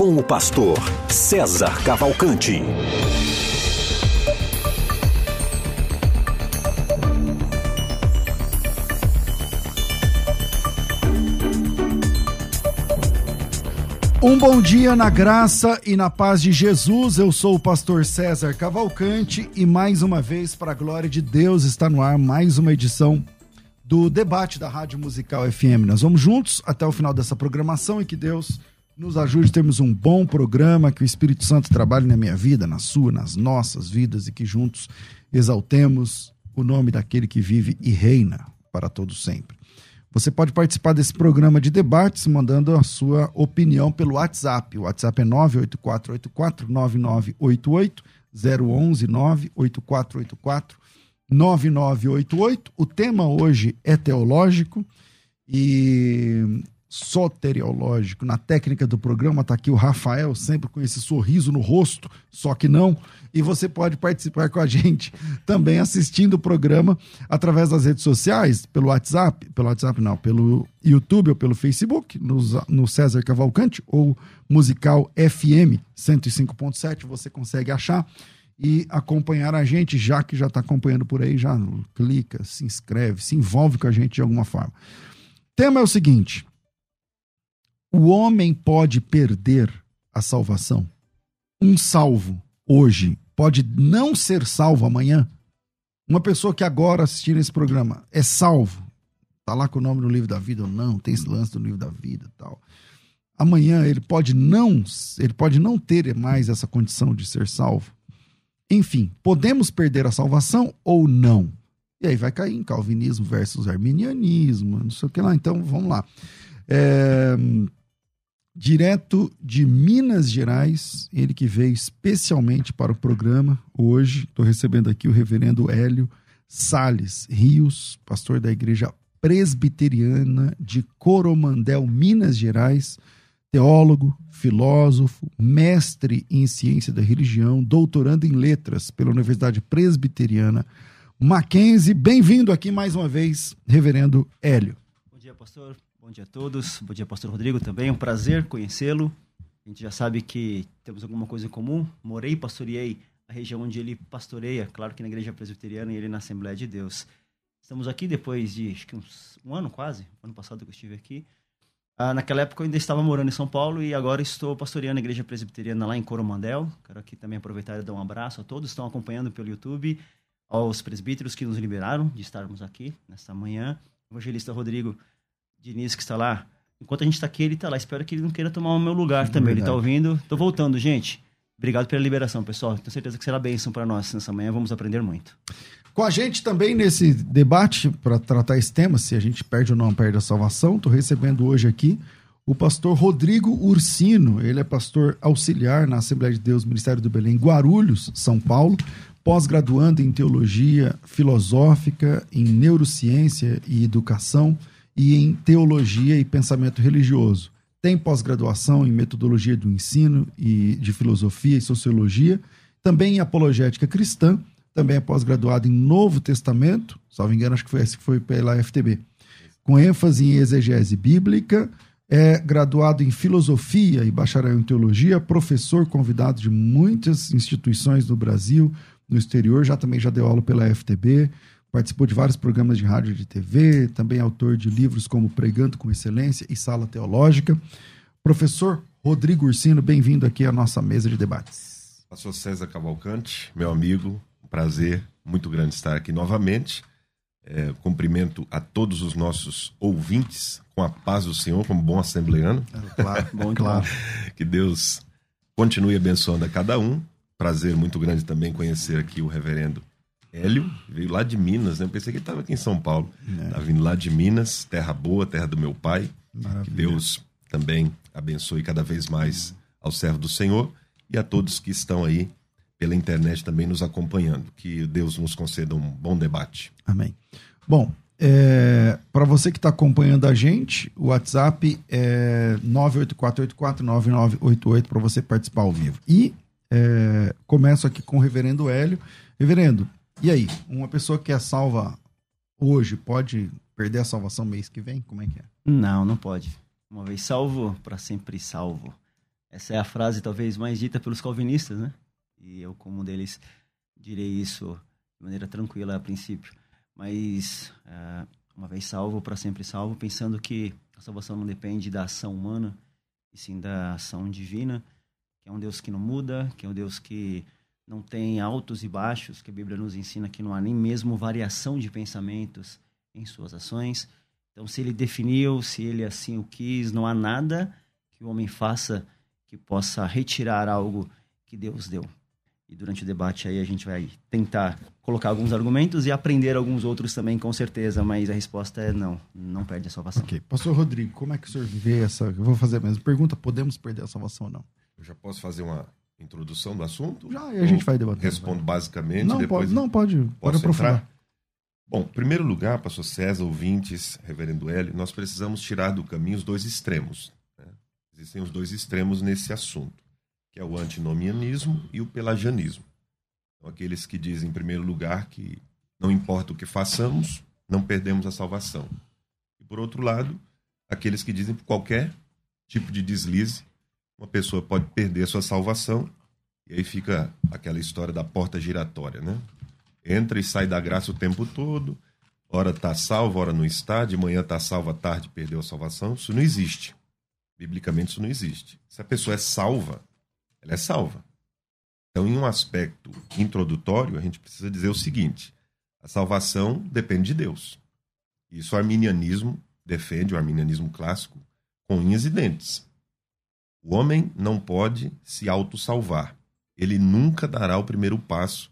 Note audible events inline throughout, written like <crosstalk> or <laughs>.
com o pastor César Cavalcante. Um bom dia na graça e na paz de Jesus. Eu sou o pastor César Cavalcante e mais uma vez, para a glória de Deus, está no ar mais uma edição do debate da Rádio Musical FM. Nós vamos juntos até o final dessa programação e que Deus nos ajude a termos um bom programa, que o Espírito Santo trabalhe na minha vida, na sua, nas nossas vidas e que juntos exaltemos o nome daquele que vive e reina para todos sempre. Você pode participar desse programa de debates mandando a sua opinião pelo WhatsApp. O WhatsApp é 98484 9988 011 98484 9988. O tema hoje é teológico e soteriológico. Na técnica do programa está aqui o Rafael, sempre com esse sorriso no rosto, só que não. E você pode participar com a gente também assistindo o programa através das redes sociais, pelo WhatsApp, pelo WhatsApp não, pelo YouTube ou pelo Facebook, no, no César Cavalcante ou Musical FM 105.7, você consegue achar e acompanhar a gente, já que já está acompanhando por aí, já clica, se inscreve, se envolve com a gente de alguma forma. O tema é o seguinte: o homem pode perder a salvação. Um salvo hoje pode não ser salvo amanhã. Uma pessoa que agora assistir esse programa é salvo, tá lá com o nome no livro da vida ou não, tem esse lance do livro da vida tal. Amanhã ele pode não, ele pode não ter mais essa condição de ser salvo. Enfim, podemos perder a salvação ou não? E aí vai cair em calvinismo versus arminianismo, não sei o que lá. Então, vamos lá. É, direto de Minas Gerais, ele que veio especialmente para o programa hoje. Estou recebendo aqui o reverendo Hélio Sales Rios, pastor da Igreja Presbiteriana de Coromandel, Minas Gerais, teólogo, filósofo, mestre em ciência da religião, doutorando em letras pela Universidade Presbiteriana Mackenzie. Bem-vindo aqui mais uma vez, reverendo Hélio. Bom dia, pastor. Bom dia a todos. Bom dia, pastor Rodrigo também. É um prazer conhecê-lo. A gente já sabe que temos alguma coisa em comum. Morei e pastoreei a região onde ele pastoreia, claro que na igreja presbiteriana e ele na Assembleia de Deus. Estamos aqui depois de acho que uns, um ano quase, ano passado que eu estive aqui. Ah, naquela época eu ainda estava morando em São Paulo e agora estou pastoreando a igreja presbiteriana lá em Coromandel. Quero aqui também aproveitar e dar um abraço a todos que estão acompanhando pelo YouTube, aos presbíteros que nos liberaram de estarmos aqui nesta manhã. Evangelista Rodrigo Diniz, que está lá. Enquanto a gente está aqui, ele está lá. Espero que ele não queira tomar o meu lugar é também. Verdade. Ele está ouvindo. Estou voltando, gente. Obrigado pela liberação, pessoal. Tenho certeza que será bênção para nós nessa manhã. Vamos aprender muito. Com a gente também nesse debate para tratar esse tema, se a gente perde ou não perde a salvação, estou recebendo hoje aqui o pastor Rodrigo Ursino. Ele é pastor auxiliar na Assembleia de Deus Ministério do Belém, Guarulhos, São Paulo, pós-graduando em teologia filosófica, em neurociência e educação e em teologia e pensamento religioso. Tem pós-graduação em metodologia do ensino e de filosofia e sociologia, também em apologética cristã, também é pós-graduado em Novo Testamento, salvo engano, acho que foi, foi pela FTB, com ênfase em exegese bíblica, é graduado em filosofia e bacharel em teologia, professor convidado de muitas instituições no Brasil, no exterior, já também já deu aula pela FTB, Participou de vários programas de rádio e de TV, também é autor de livros como Pregando com Excelência e Sala Teológica. Professor Rodrigo Ursino, bem-vindo aqui à nossa mesa de debates. Pastor César Cavalcante, meu amigo, um prazer muito grande estar aqui novamente. É, cumprimento a todos os nossos ouvintes com a paz do Senhor, como bom assembleano. É, claro, bom, <laughs> claro. que Deus continue abençoando a cada um. Prazer muito grande também conhecer aqui o reverendo Hélio, veio lá de Minas, né? Eu pensei que ele estava aqui em São Paulo. É. Tá vindo lá de Minas, terra boa, terra do meu pai. Maravilha. Que Deus também abençoe cada vez mais ao servo do Senhor e a todos que estão aí pela internet também nos acompanhando. Que Deus nos conceda um bom debate. Amém. Bom, é, para você que está acompanhando a gente, o WhatsApp é 984849988 para você participar ao vivo. E é, começo aqui com o reverendo Hélio. Reverendo, e aí? Uma pessoa que é salva hoje pode perder a salvação mês que vem? Como é que é? Não, não pode. Uma vez salvo, para sempre salvo. Essa é a frase talvez mais dita pelos calvinistas, né? E eu, como um deles, direi isso de maneira tranquila a princípio. Mas, uh, uma vez salvo, para sempre salvo, pensando que a salvação não depende da ação humana, e sim da ação divina, que é um Deus que não muda, que é um Deus que não tem altos e baixos, que a Bíblia nos ensina que não há nem mesmo variação de pensamentos em suas ações. Então, se ele definiu, se ele assim o quis, não há nada que o homem faça que possa retirar algo que Deus deu. E durante o debate aí a gente vai tentar colocar alguns argumentos e aprender alguns outros também, com certeza, mas a resposta é não, não perde a salvação. Ok. Pastor Rodrigo, como é que o senhor vê essa... Eu vou fazer a mesma pergunta, podemos perder a salvação ou não? Eu já posso fazer uma introdução do assunto? Já, e a gente vai debater. Respondo basicamente. Não, pode, não pode, pode aprofundar. Entrar? Bom, em primeiro lugar, pastor César, ouvintes, reverendo Hélio, nós precisamos tirar do caminho os dois extremos. Né? Existem os dois extremos nesse assunto, que é o antinomianismo e o pelagianismo. Então, aqueles que dizem, em primeiro lugar, que não importa o que façamos, não perdemos a salvação. E, por outro lado, aqueles que dizem que qualquer tipo de deslize, uma pessoa pode perder a sua salvação, e aí fica aquela história da porta giratória, né? Entra e sai da graça o tempo todo, hora está salvo, hora não está, de manhã está salvo, à tarde perdeu a salvação. Isso não existe. Biblicamente isso não existe. Se a pessoa é salva, ela é salva. Então, em um aspecto introdutório, a gente precisa dizer o seguinte: a salvação depende de Deus. Isso o arminianismo defende, o arminianismo clássico, com unhas e dentes. O homem não pode se autossalvar. Ele nunca dará o primeiro passo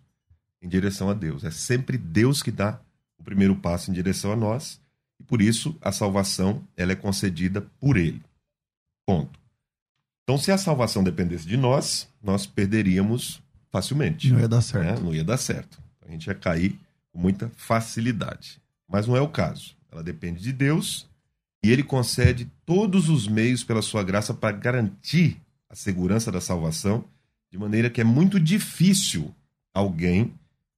em direção a Deus. É sempre Deus que dá o primeiro passo em direção a nós, e por isso a salvação ela é concedida por ele. Ponto. Então, se a salvação dependesse de nós, nós perderíamos facilmente. Não ia dar certo. Né? Não ia dar certo. A gente ia cair com muita facilidade. Mas não é o caso. Ela depende de Deus e ele concede todos os meios pela sua graça para garantir a segurança da salvação, de maneira que é muito difícil alguém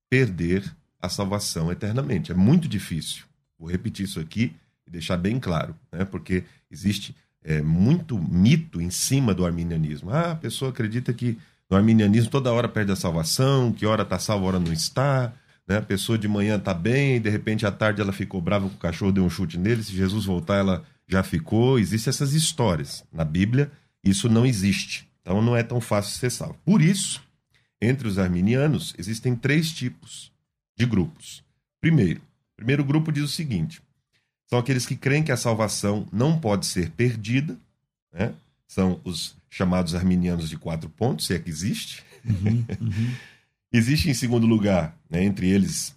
perder a salvação eternamente. É muito difícil. Vou repetir isso aqui e deixar bem claro, né? porque existe é, muito mito em cima do arminianismo. Ah, a pessoa acredita que no arminianismo toda hora perde a salvação, que hora está salva, hora não está. Né? A pessoa de manhã está bem, e de repente à tarde ela ficou brava com o cachorro, deu um chute nele. Se Jesus voltar, ela já ficou. Existem essas histórias. Na Bíblia, isso não existe. Então não é tão fácil ser salvo. Por isso, entre os arminianos, existem três tipos de grupos. Primeiro, o primeiro grupo diz o seguinte: são aqueles que creem que a salvação não pode ser perdida, né? são os chamados arminianos de quatro pontos, se é que existe. Uhum, uhum. <laughs> Existe, em segundo lugar, né, entre eles,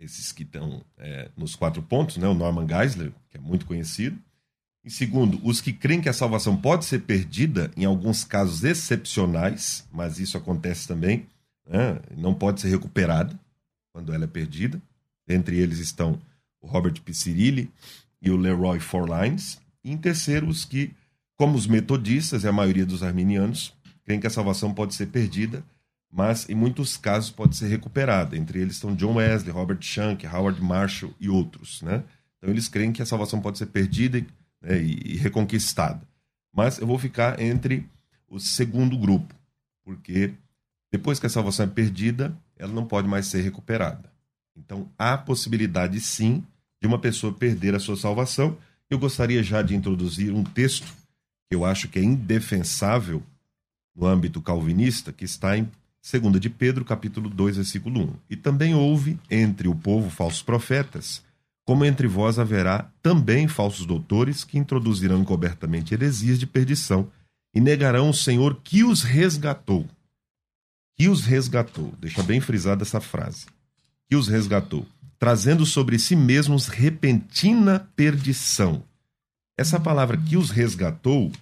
esses que estão é, nos quatro pontos, né, o Norman Geisler, que é muito conhecido. Em segundo, os que creem que a salvação pode ser perdida em alguns casos excepcionais, mas isso acontece também, né, não pode ser recuperada quando ela é perdida. Entre eles estão o Robert Picirilli e o Leroy Forlines. E em terceiro, os que, como os metodistas e a maioria dos arminianos, creem que a salvação pode ser perdida mas em muitos casos pode ser recuperada. Entre eles estão John Wesley, Robert Shank, Howard Marshall e outros. Né? Então eles creem que a salvação pode ser perdida né, e, reconquistada. Mas eu vou ficar entre o segundo grupo, porque depois que a salvação é perdida, ela não pode mais ser recuperada. Então há possibilidade sim de uma pessoa perder a sua salvação. Eu gostaria já de introduzir um texto que eu acho que é indefensável no âmbito calvinista, que está em Segunda de Pedro, capítulo 2, versículo 1. E também houve entre o povo falsos profetas, como entre vós haverá também falsos doutores que introduzirão encobertamente heresias de perdição e negarão o Senhor que os resgatou. Que os resgatou. Deixa bem frisada essa frase. Que os resgatou, trazendo sobre si mesmos repentina perdição. Essa palavra que os resgatou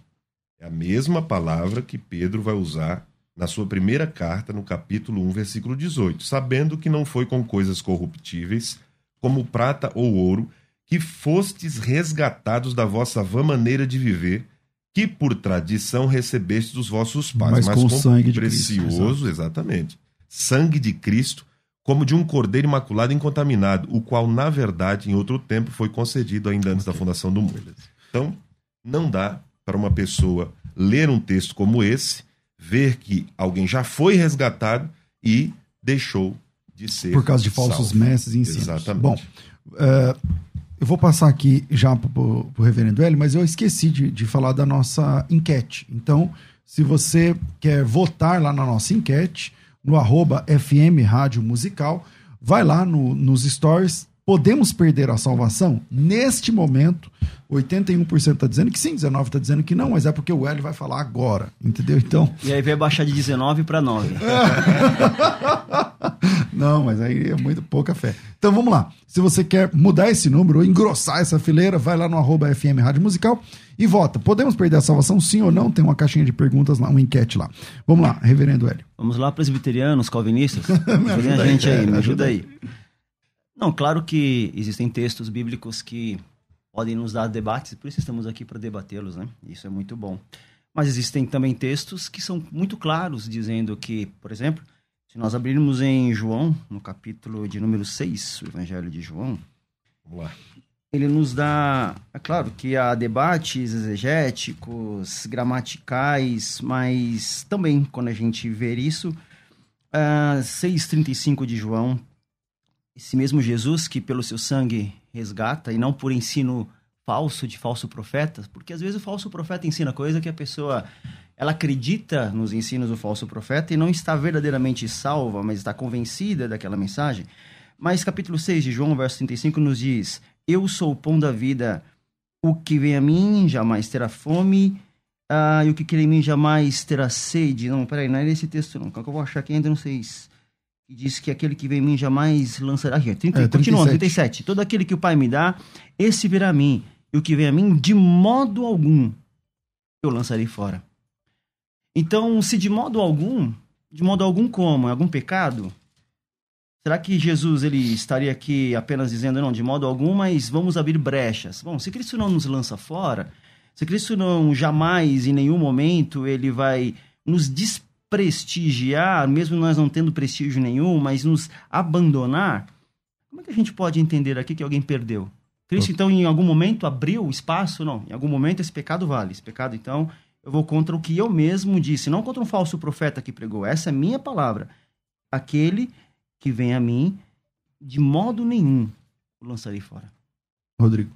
é a mesma palavra que Pedro vai usar na sua primeira carta, no capítulo 1, versículo 18, sabendo que não foi com coisas corruptíveis, como prata ou ouro, que fostes resgatados da vossa vã maneira de viver, que por tradição recebestes dos vossos pais, Mas com o sangue Cristo, precioso, exatamente, sangue de Cristo, como de um cordeiro imaculado e incontaminado, o qual, na verdade, em outro tempo foi concedido ainda antes da fundação do mundo. Então, não dá para uma pessoa ler um texto como esse, ver que alguém já foi resgatado e deixou de ser. Por causa de falsos salvo. mestres e ensinos. Exatamente. Bom, é, eu vou passar aqui já para o reverendo Hélio, mas eu esqueci de, de falar da nossa enquete. Então, se você quer votar lá na nossa enquete, no arroba FM Rádio Musical, vai lá no, nos stories. Podemos perder a salvação? Neste momento, 81% está dizendo que sim, 19% está dizendo que não, mas é porque o Hélio vai falar agora, entendeu? Então. E aí vai baixar de 19 para 9. Não, mas aí é muito pouca fé. Então vamos lá. Se você quer mudar esse número ou engrossar essa fileira, vai lá no arroba FM Rádio Musical e vota. Podemos perder a salvação, sim ou não? Tem uma caixinha de perguntas lá, uma enquete lá. Vamos lá, reverendo Hélio. Vamos lá, presbiterianos, calvinistas. <laughs> Ajudem a aí, gente aí, me ajuda ajuda aí. Não, claro que existem textos bíblicos que podem nos dar debates, por isso estamos aqui para debatê-los, né? Isso é muito bom. Mas existem também textos que são muito claros, dizendo que, por exemplo, se nós abrirmos em João, no capítulo de número 6, o Evangelho de João, Vamos lá. ele nos dá, é claro que há debates exegéticos, gramaticais, mas também quando a gente ver isso, ah, 6,35 de João, esse mesmo Jesus que pelo seu sangue resgata, e não por ensino falso de falso profeta, porque às vezes o falso profeta ensina coisa que a pessoa ela acredita nos ensinos do falso profeta e não está verdadeiramente salva, mas está convencida daquela mensagem. Mas capítulo 6 de João, verso 35 nos diz: Eu sou o pão da vida, o que vem a mim jamais terá fome, ah, e o que crê em mim jamais terá sede. Não, peraí, não é esse texto não. Qual que eu vou achar aqui ainda não sei. E diz que aquele que vem em mim jamais lançará. Aqui, 30, É, continua, 37. 37. Todo aquele que o Pai me dá, esse virá a mim. E o que vem a mim, de modo algum, eu lançarei fora. Então, se de modo algum, de modo algum como? Em algum pecado? Será que Jesus ele estaria aqui apenas dizendo, não, de modo algum, mas vamos abrir brechas? Bom, se Cristo não nos lança fora, se Cristo não jamais, em nenhum momento, ele vai nos desprestigiar, mesmo nós não tendo prestígio nenhum, mas nos abandonar, como é que a gente pode entender aqui que alguém perdeu? Cristo, então, em algum momento abriu espaço? Não. Em algum momento esse pecado vale. Esse pecado, então, eu vou contra o que eu mesmo disse, não contra um falso profeta que pregou. Essa é a minha palavra. Aquele que vem a mim, de modo nenhum o lançarei fora. Rodrigo.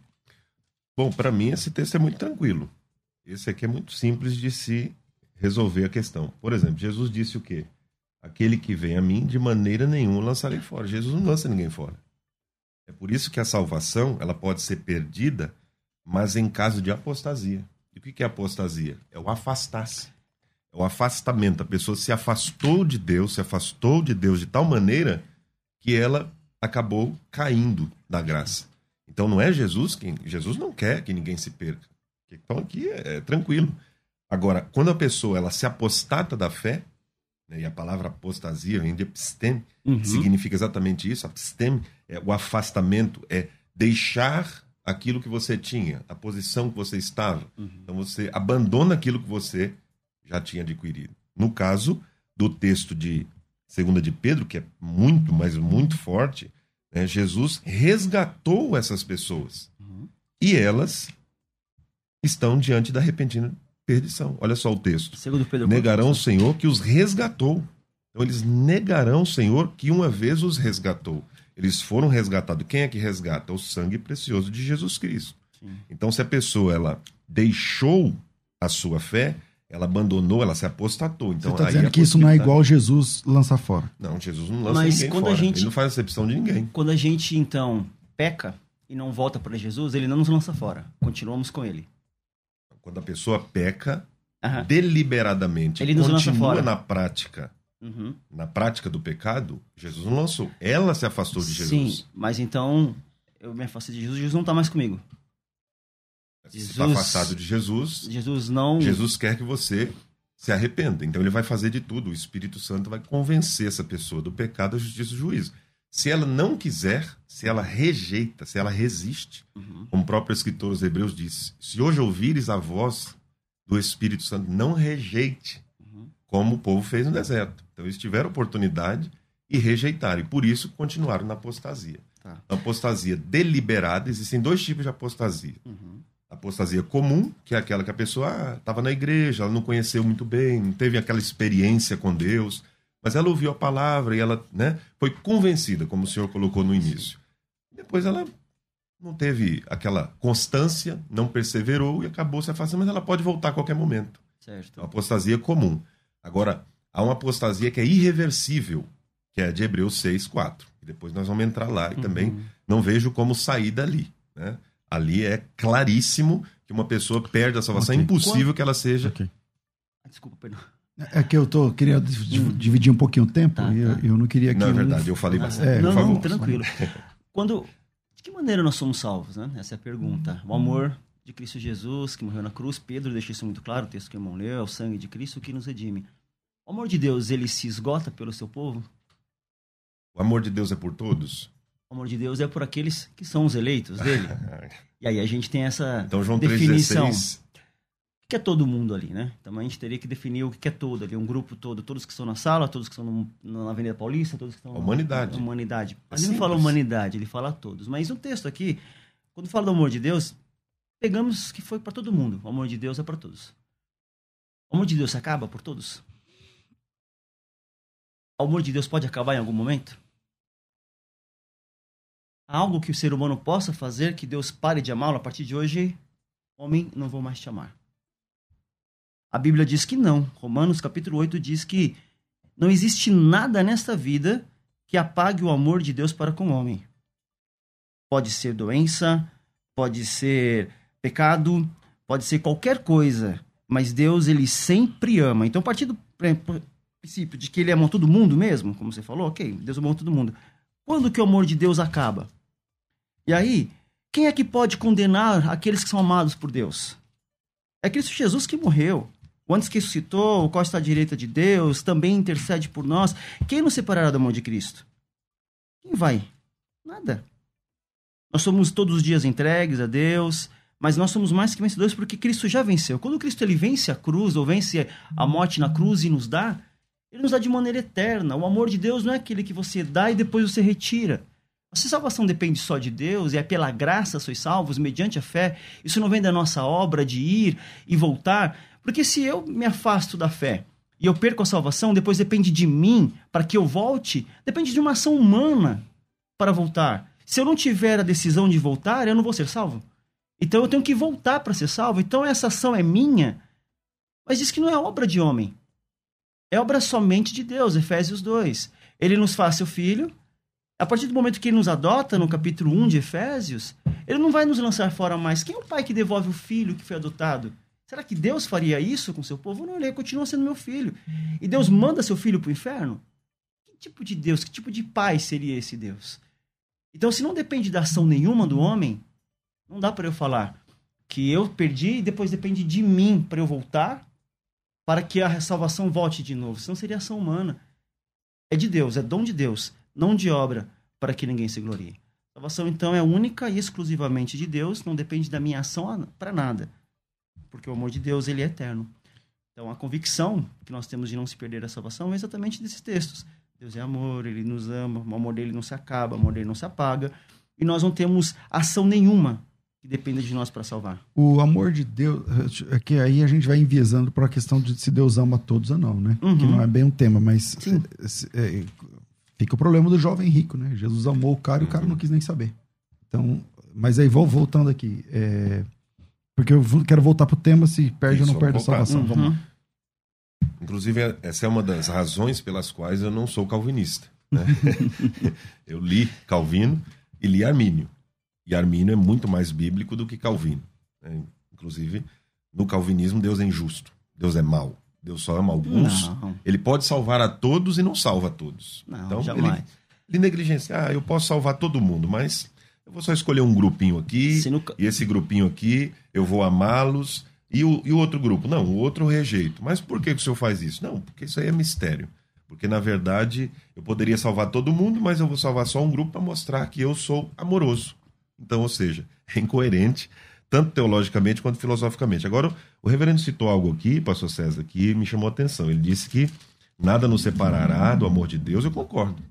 Bom, para mim esse texto é muito tranquilo. Esse aqui é muito simples de se resolver a questão. Por exemplo, Jesus disse o quê? Aquele que vem a mim, de maneira nenhuma lançarei fora. Jesus não lança ninguém fora. É por isso que a salvação ela pode ser perdida, mas em caso de apostasia. E o que é apostasia? É o afastar-se. É o afastamento. A pessoa se afastou de Deus, se afastou de Deus de tal maneira que ela acabou caindo da graça. Então não é Jesus quem. Jesus não quer que ninguém se perca. Então aqui é, é tranquilo. Agora, quando a pessoa ela se apostata da fé, né, e a palavra apostasia vem de episteme, Uhum. significa exatamente isso. Episteme é o afastamento, é deixar aquilo que você tinha, a posição que você estava. Então você abandona aquilo que você já tinha adquirido. No caso do texto de segunda de Pedro, que é muito, mas muito forte, né, Jesus resgatou essas pessoas. E elas estão diante da repentina perdição. Olha só o texto. Segundo Pedro Negarão o Senhor que os resgatou. Então eles negarão o Senhor que uma vez os resgatou. Eles foram resgatados. Quem é que resgata? O sangue precioso de Jesus Cristo. Então se a pessoa ela deixou a sua fé, ela abandonou, ela se apostatou. Então, Você está aí dizendo a que isso não é igual Jesus lançar fora. Não, Jesus não lança Mas ninguém quando a fora. gente- Ele não faz acepção de ninguém. Quando a gente, então, peca e não volta para Jesus, ele não nos lança fora. Continuamos com ele. Quando a pessoa peca Aham. deliberadamente, Ele nos lança continua fora. na prática, Uhum. na prática do pecado, Jesus não lançou. Ela se afastou de Jesus. Sim, mas então eu me afastei de Jesus, Jesus não está mais comigo. Se está Jesus- afastado de Jesus, Jesus não. Jesus quer que você se arrependa. Então ele vai fazer de tudo. O Espírito Santo vai convencer essa pessoa do pecado, da justiça e do juízo. Se ela não quiser, se ela rejeita, se ela resiste, uhum. como o próprio escritor dos Hebreus disse, se hoje ouvires a voz do Espírito Santo, não rejeite, uhum. como o povo fez no deserto. Então eles tiveram oportunidade e rejeitaram, e por isso continuaram na apostasia. Tá. Apostasia deliberada, existem dois tipos de apostasia. Uhum. Apostasia comum, que é aquela que a pessoa estava ah, na igreja, ela não conheceu muito bem, não teve aquela experiência com Deus, mas ela ouviu a palavra e ela né, foi convencida, como o senhor colocou no início. Depois ela não teve aquela constância, não perseverou e acabou se afastando, mas ela pode voltar a qualquer momento. Certo. apostasia comum. Agora, há uma apostasia que é irreversível, que é a de Hebreus 6, 4. E depois nós vamos entrar lá e uhum. também não vejo como sair dali. Né? Ali é claríssimo que uma pessoa perde a salvação. Okay. É impossível que ela seja. Okay. Desculpa, perdão. É que eu tô queria hum. dividir um pouquinho o tempo tá, e eu, tá. eu, não queria que. Não, é verdade, eu falei bastante. É, não, não, tranquilo. Quando. De que maneira nós somos salvos, né? Essa é a pergunta. O amor de Cristo Jesus, que morreu na cruz, Pedro deixa isso muito claro, o texto que o irmão leu, é o sangue de Cristo que nos redime. O amor de Deus, ele se esgota pelo seu povo? O amor de Deus é por todos? O amor de Deus é por aqueles que são os eleitos dele. <laughs> e aí a gente tem essa então, João definição. 3,16 que é todo mundo ali, né? Então a gente teria que definir o que é todo ali, um grupo todo, todos que estão na sala, todos que estão na Avenida Paulista, todos que estão na humanidade. Na humanidade. É ele não fala humanidade, ele fala todos. Mas no texto aqui, quando fala do amor de Deus, pegamos que foi para todo mundo. O amor de Deus é para todos. O amor de Deus acaba por todos? O amor de Deus pode acabar em algum momento? Há algo que o ser humano possa fazer que Deus pare de amá-lo a partir de hoje? Homem, não vou mais te amar. A Bíblia diz que não. Romanos capítulo 8 diz que não existe nada nesta vida que apague o amor de Deus para com o homem. Pode ser doença, pode ser pecado, pode ser qualquer coisa, mas Deus ele sempre ama. Então, a partir do princípio de que ele ama todo mundo mesmo, como você falou, ok, Deus ama todo mundo. Quando que o amor de Deus acaba? E aí, quem é que pode condenar aqueles que são amados por Deus? É Cristo Jesus que morreu. O antes que ressuscitou, o qual está à direita de Deus, também intercede por nós. Quem nos separará da mão de Cristo? Quem vai? Nada. Nós somos todos os dias entregues a Deus, mas nós somos mais que vencedores porque Cristo já venceu. Quando Cristo ele vence a cruz, ou vence a morte na cruz e nos dá, ele nos dá de maneira eterna. O amor de Deus não é aquele que você dá e depois você retira. Se salvação depende só de Deus e é pela graça sois salvos, mediante a fé, isso não vem da nossa obra de ir e voltar, porque se eu me afasto da fé e eu perco a salvação, depois depende de mim para que eu volte, depende de uma ação humana para voltar. Se eu não tiver a decisão de voltar, eu não vou ser salvo. Então eu tenho que voltar para ser salvo. Então essa ação é minha, mas diz que não é obra de homem. É obra somente de Deus, Efésios 2. Ele nos faz seu filho. A partir do momento que ele nos adota, no capítulo 1 de Efésios, ele não vai nos lançar fora mais. Quem é o pai que devolve o filho que foi adotado? Será que Deus faria isso com seu povo? Não, ele continua sendo meu filho. E Deus manda seu filho para o inferno? Que tipo de Deus, que tipo de pai seria esse Deus? Então, se não depende da ação nenhuma do homem, não dá para eu falar que eu perdi e depois depende de mim para eu voltar, para que a salvação volte de novo. Senão seria ação humana. É de Deus, é dom de Deus, não de obra, para que ninguém se glorie. A salvação, então, é única e exclusivamente de Deus, não depende da minha ação para nada porque o amor de Deus ele é eterno. Então, a convicção que nós temos de não se perder a salvação é exatamente desses textos. Deus é amor, ele nos ama, o amor dele não se acaba, o amor dele não se apaga, e nós não temos ação nenhuma que dependa de nós para salvar. O amor de Deus, é que aí a gente vai enviesando para a questão de se Deus ama todos ou não, né? Uhum. Que não é bem um tema, mas é, é, fica o problema do jovem rico, né? Jesus amou o cara e o cara não quis nem saber. Então, mas aí vou voltando aqui. É, porque eu quero voltar pro tema se perde Isso, ou não perde a salvação. Uhum. Vamos Inclusive, essa é uma das razões pelas quais eu não sou calvinista. Né? <laughs> eu li Calvino e li Armínio. E Armínio é muito mais bíblico do que Calvino. Né? Inclusive, no calvinismo, Deus é injusto. Deus é mau. Deus só ama alguns. Não. Ele pode salvar a todos e não salva a todos. Não, então, jamais. Ele, ele negligencia. Ah, eu posso salvar todo mundo, mas eu vou só escolher um grupinho aqui, e esse grupinho aqui eu vou amá-los, E o, e o outro grupo? Não, o outro eu rejeito. Mas por que, que o senhor faz isso? Não, porque isso aí é mistério. Porque, na verdade, eu poderia salvar todo mundo, mas eu vou salvar só um grupo para mostrar que eu sou amoroso. Então, ou seja, <laughs> é incoerente, tanto teologicamente quanto filosoficamente. Agora, o reverendo citou algo aqui, pastor César, que me chamou a atenção. Ele disse que nada nos separará do amor de Deus. Eu concordo.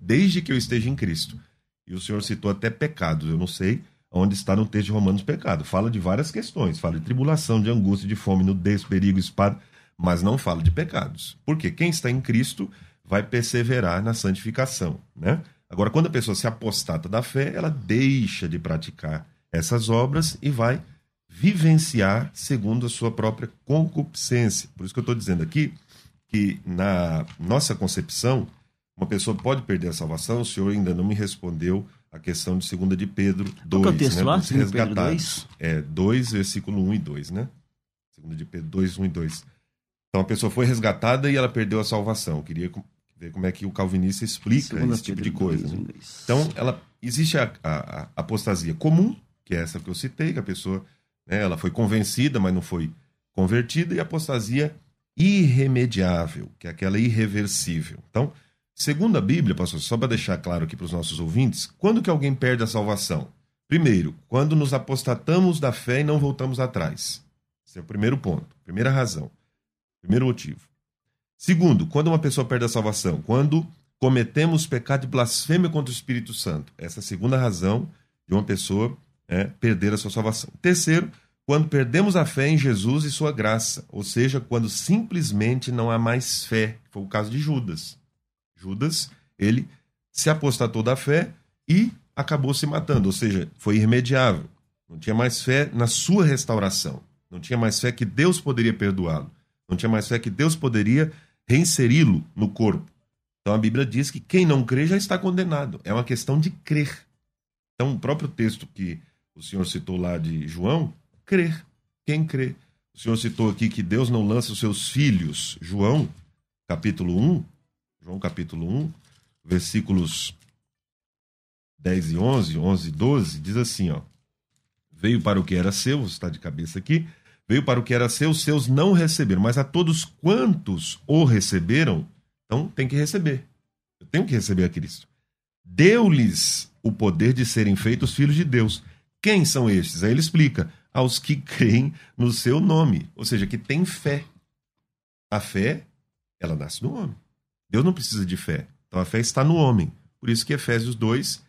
Desde que eu esteja em Cristo. E o senhor citou até pecados. Eu não sei onde está no texto de Romanos pecado. Fala de várias questões, fala de tribulação, de angústia, de fome, nudez, perigo, espada, mas não fala de pecados. Porque quem está em Cristo vai perseverar na santificação, né? Agora, quando a pessoa se apostata da fé, ela deixa de praticar essas obras e vai vivenciar segundo a sua própria concupiscência. Por isso que eu estou dizendo aqui que na nossa concepção, uma pessoa pode perder a salvação. O senhor ainda não me respondeu a questão de 2 de Pedro 2. Qual é o texto né, lá? dos 2 Pedro resgatados. É 2, versículo 1 e 2, né? 2 de Pedro 2, 1 e 2. Então a pessoa foi resgatada e ela perdeu a salvação. Eu queria ver como é que o calvinista explica Segunda esse tipo Pedro de coisa. 2, né? 1, 2. Então, ela existe a, a- a apostasia comum, que é essa que eu citei, que a pessoa né, ela foi convencida, mas não foi convertida, e a apostasia irremediável, que é aquela irreversível. Então, segundo a Bíblia, pastor, só para deixar claro aqui para os nossos ouvintes, quando que alguém perde a salvação? Primeiro, quando nos apostatamos da fé e não voltamos atrás. Esse é o primeiro ponto, primeira razão, primeiro motivo. Segundo, quando uma pessoa perde a salvação? Quando cometemos pecado de blasfêmia contra o Espírito Santo. Essa é a segunda razão de uma pessoa é, perder a sua salvação. Terceiro, quando perdemos a fé em Jesus e sua graça, ou seja, quando simplesmente não há mais fé. Foi o caso de Judas. Judas, ele se apostatou da fé e acabou se matando, ou seja, foi irremediável. Não tinha mais fé na sua restauração. Não tinha mais fé que Deus poderia perdoá-lo. Não tinha mais fé que Deus poderia reinseri-lo no corpo. Então a Bíblia diz que quem não crê já está condenado. É uma questão de crer. Então o próprio texto que o senhor citou lá de João, crer. Quem crê? O senhor citou aqui que Deus não lança os seus filhos. João, capítulo 1, João capítulo 1, versículos 10 e 11, 11 e 12, diz assim, ó. Veio para o que era seu, está de cabeça aqui, veio para o que era seu, seus não receberam, mas a todos quantos o receberam, então tem que receber. Eu tenho que receber a Cristo. Deu-lhes o poder de serem feitos filhos de Deus. Quem são estes? Aí ele explica: aos que creem no seu nome, ou seja, que têm fé. A fé, ela nasce no homem. Deus não precisa de fé. Então a fé está no homem. Por isso que Efésios 2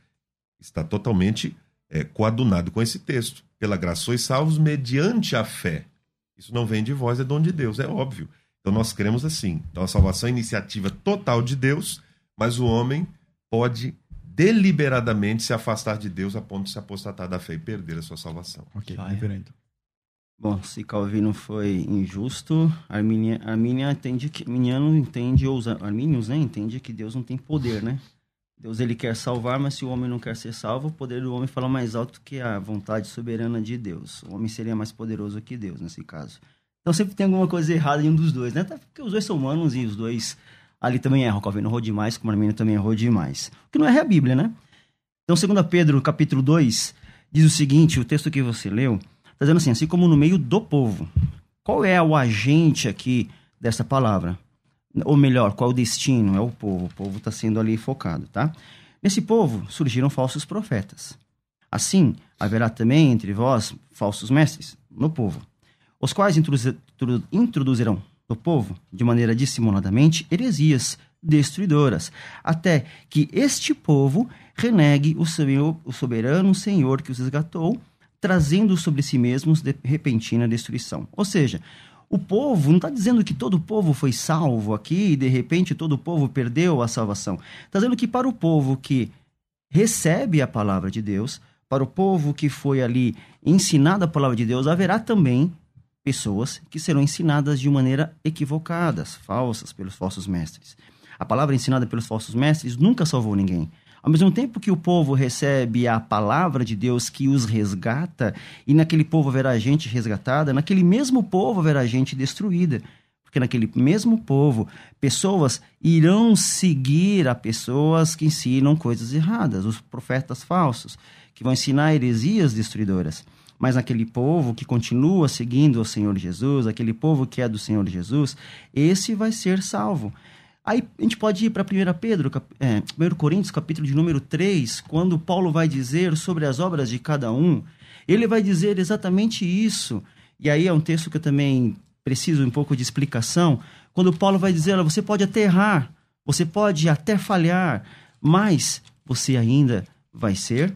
está totalmente é, coadunado com esse texto. Pela graça sois salvos mediante a fé. Isso não vem de vós, é dom de Deus, é óbvio. Então nós cremos assim. Então a salvação é iniciativa total de Deus, mas o homem pode deliberadamente se afastar de Deus a ponto de se apostatar da fé e perder a sua salvação. Ok, reverendo. Bom, se Calvino foi injusto, Armínia, Armínia entende que Arminiano entende ou os armínios, né, entende que Deus não tem poder, né? Deus ele quer salvar, mas se o homem não quer ser salvo, o poder do homem fala mais alto que a vontade soberana de Deus. O homem seria mais poderoso que Deus nesse caso. Então sempre tem alguma coisa errada em um dos dois, né? Até porque os dois são humanos e os dois ali também erram. Calvino errou demais, como o Armínio também errou demais. O que não é a Bíblia, né? Então, 2 Pedro, capítulo 2, diz o seguinte, o texto que você leu, está dizendo assim, assim como no meio do povo. Qual é o agente aqui dessa palavra? Ou melhor, qual é o destino? É o povo. O povo está sendo ali focado, tá? Nesse povo surgiram falsos profetas. Assim, haverá também entre vós falsos mestres no povo, os quais introduzi- introdu- introduzirão no povo, de maneira dissimuladamente, heresias destruidoras, até que este povo renegue o soberano Senhor que os resgatou, trazendo sobre si mesmos de repentina destruição. Ou seja, o povo, não está dizendo que todo o povo foi salvo aqui e de repente todo o povo perdeu a salvação. Está dizendo que para o povo que recebe a palavra de Deus, para o povo que foi ali ensinado a palavra de Deus, haverá também pessoas que serão ensinadas de maneira equivocadas, falsas pelos falsos mestres. A palavra ensinada pelos falsos mestres nunca salvou ninguém. Ao mesmo tempo que o povo recebe a palavra de Deus que os resgata, e naquele povo haverá gente resgatada, naquele mesmo povo haverá gente destruída. Porque naquele mesmo povo, pessoas irão seguir a pessoas que ensinam coisas erradas, os profetas falsos, que vão ensinar heresias destruidoras. mas naquele povo que continua seguindo o Senhor Jesus, aquele povo que é do Senhor Jesus, esse vai ser salvo. Aí a gente pode ir para 1 Pedro, é, 1 Coríntios, capítulo de número 3, quando Paulo vai dizer sobre as obras de cada um, ele vai dizer exatamente isso. E aí é um texto que eu também preciso um pouco de explicação. Quando Paulo vai dizer, você pode até errar, você pode até falhar, mas você ainda vai ser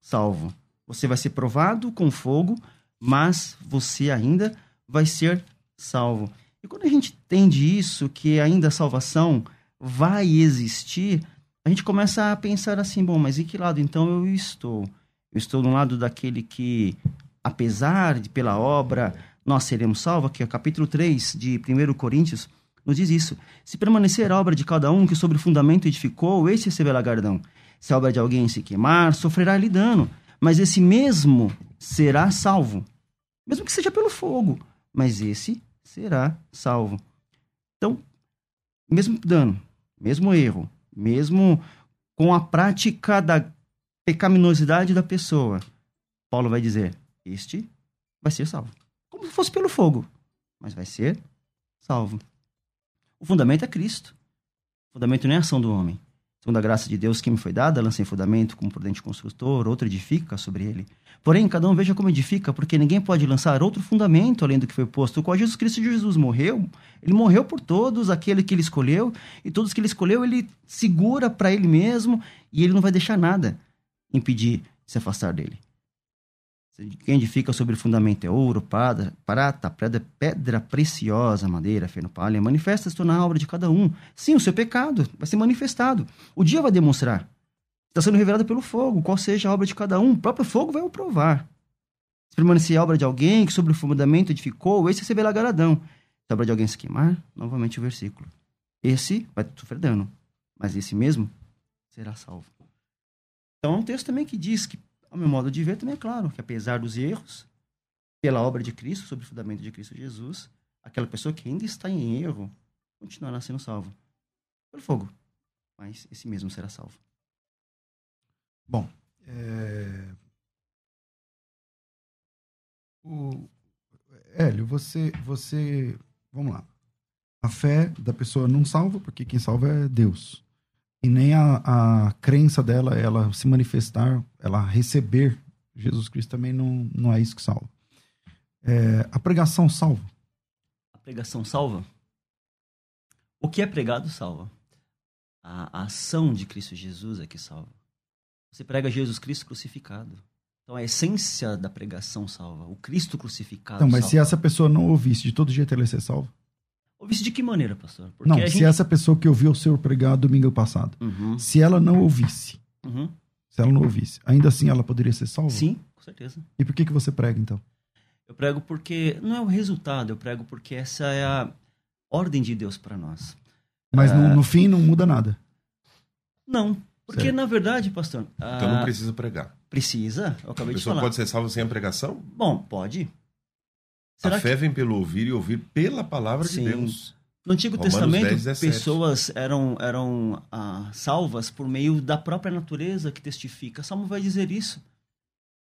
salvo. Você vai ser provado com fogo, mas você ainda vai ser salvo. E quando a gente entende isso, que ainda a salvação vai existir, a gente começa a pensar assim: bom, mas em que lado então eu estou? Eu estou no lado daquele que, apesar de pela obra, nós seremos salvos, que é o capítulo 3 de 1 Coríntios, nos diz isso. Se permanecer a obra de cada um que sobre o fundamento edificou, esse receberá gardão. Se a obra de alguém se queimar, sofrerá-lhe dano mas esse mesmo será salvo. Mesmo que seja pelo fogo, mas esse será salvo. Então, mesmo dano, mesmo erro, mesmo com a prática da pecaminosidade da pessoa, Paulo vai dizer: este vai ser salvo. Como se fosse pelo fogo, mas vai ser salvo. O fundamento é Cristo. O fundamento não é a ação do homem. Segundo a graça de Deus que me foi dada, lancei fundamento como prudente construtor, outro edifica sobre ele. Porém, cada um veja como edifica, porque ninguém pode lançar outro fundamento além do que foi posto. O qual Jesus Cristo Jesus morreu, ele morreu por todos, aquele que ele escolheu, e todos que ele escolheu, ele segura para ele mesmo, e ele não vai deixar nada impedir de se afastar dele. Quem edifica sobre o fundamento é ouro, prata, prata pedra, pedra preciosa, madeira, feno, palha. Manifesta-se na obra de cada um. Sim, o seu pecado vai ser manifestado. O dia vai demonstrar. Está sendo revelado pelo fogo, qual seja a obra de cada um. O próprio fogo vai o provar. Se permanecer a obra de alguém que sobre o fundamento edificou, esse receberá garadão. Se a obra de alguém se queimar, novamente o versículo. Esse vai sofrer dano, mas esse mesmo será salvo. Então é um texto também que diz que ao meu modo de ver, também é claro que apesar dos erros, pela obra de Cristo, sobre o fundamento de Cristo Jesus, aquela pessoa que ainda está em erro continuará sendo salvo pelo fogo, mas esse mesmo será salvo. Bom, é... o... Hélio, você, você, vamos lá. A fé da pessoa não salva, porque quem salva é Deus e nem a, a crença dela, ela se manifestar, ela receber Jesus Cristo também não, não é isso que salva. É, a pregação salva. A pregação salva? O que é pregado salva. A, a ação de Cristo Jesus é que salva. Você prega Jesus Cristo crucificado. Então a essência da pregação salva. O Cristo crucificado. Então, mas salva. se essa pessoa não ouvisse, de todo jeito ela ia ser salva? Ouvisse de que maneira, pastor? Porque não, se gente... essa pessoa que ouviu o senhor pregar domingo passado, uhum. se ela não ouvisse, uhum. se ela não ouvisse, ainda assim ela poderia ser salva? Sim, com certeza. E por que, que você prega, então? Eu prego porque não é o resultado, eu prego porque essa é a ordem de Deus para nós. Mas no, ah, no, fim não muda nada? Não, porque certo. na verdade, pastor... Então não precisa pregar. Precisa, eu acabei de falar. A pessoa pode ser salva sem a pregação? Bom, pode. Será a fé que... vem pelo ouvir e ouvir pela palavra Sim. de Deus. No Antigo Romanos Testamento, 10, pessoas eram, eram ah, salvas por meio da própria natureza que testifica. Salmo vai dizer isso.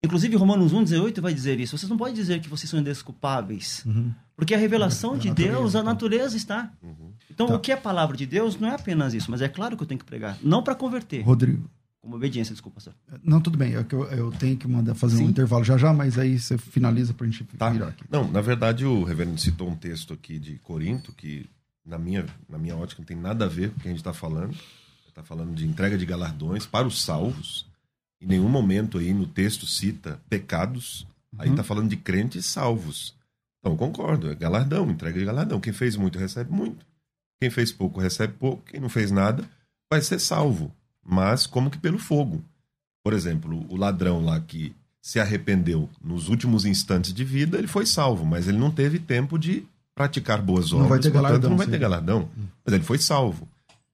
Inclusive, Romanos 1, 18 vai dizer isso. Vocês não podem dizer que vocês são indesculpáveis. Uhum. Porque a revelação de natureza, Deus, a então. natureza está. Uhum. Então, tá. o que é a palavra de Deus não é apenas isso, mas é claro que eu tenho que pregar. Não para converter. Rodrigo. Como obediência, desculpa, senhor. Não, tudo bem. É eu, eu tenho que mandar fazer Sim. um intervalo já já, mas aí você finaliza para a gente tá. virar aqui. Não, na verdade, o reverendo citou um texto aqui de Corinto, que na minha, na minha ótica não tem nada a ver com o que a gente está falando. Está falando de entrega de galardões para os salvos. Em nenhum momento aí no texto cita pecados. Aí está uhum. falando de crentes salvos. Então, concordo, é galardão, entrega de galardão. Quem fez muito recebe muito. Quem fez pouco recebe pouco. Quem não fez nada vai ser salvo mas como que pelo fogo. Por exemplo, o ladrão lá que se arrependeu nos últimos instantes de vida, ele foi salvo, mas ele não teve tempo de praticar boas obras, não vai ter portanto galardão, não vai sim. ter galardão. Mas ele foi salvo.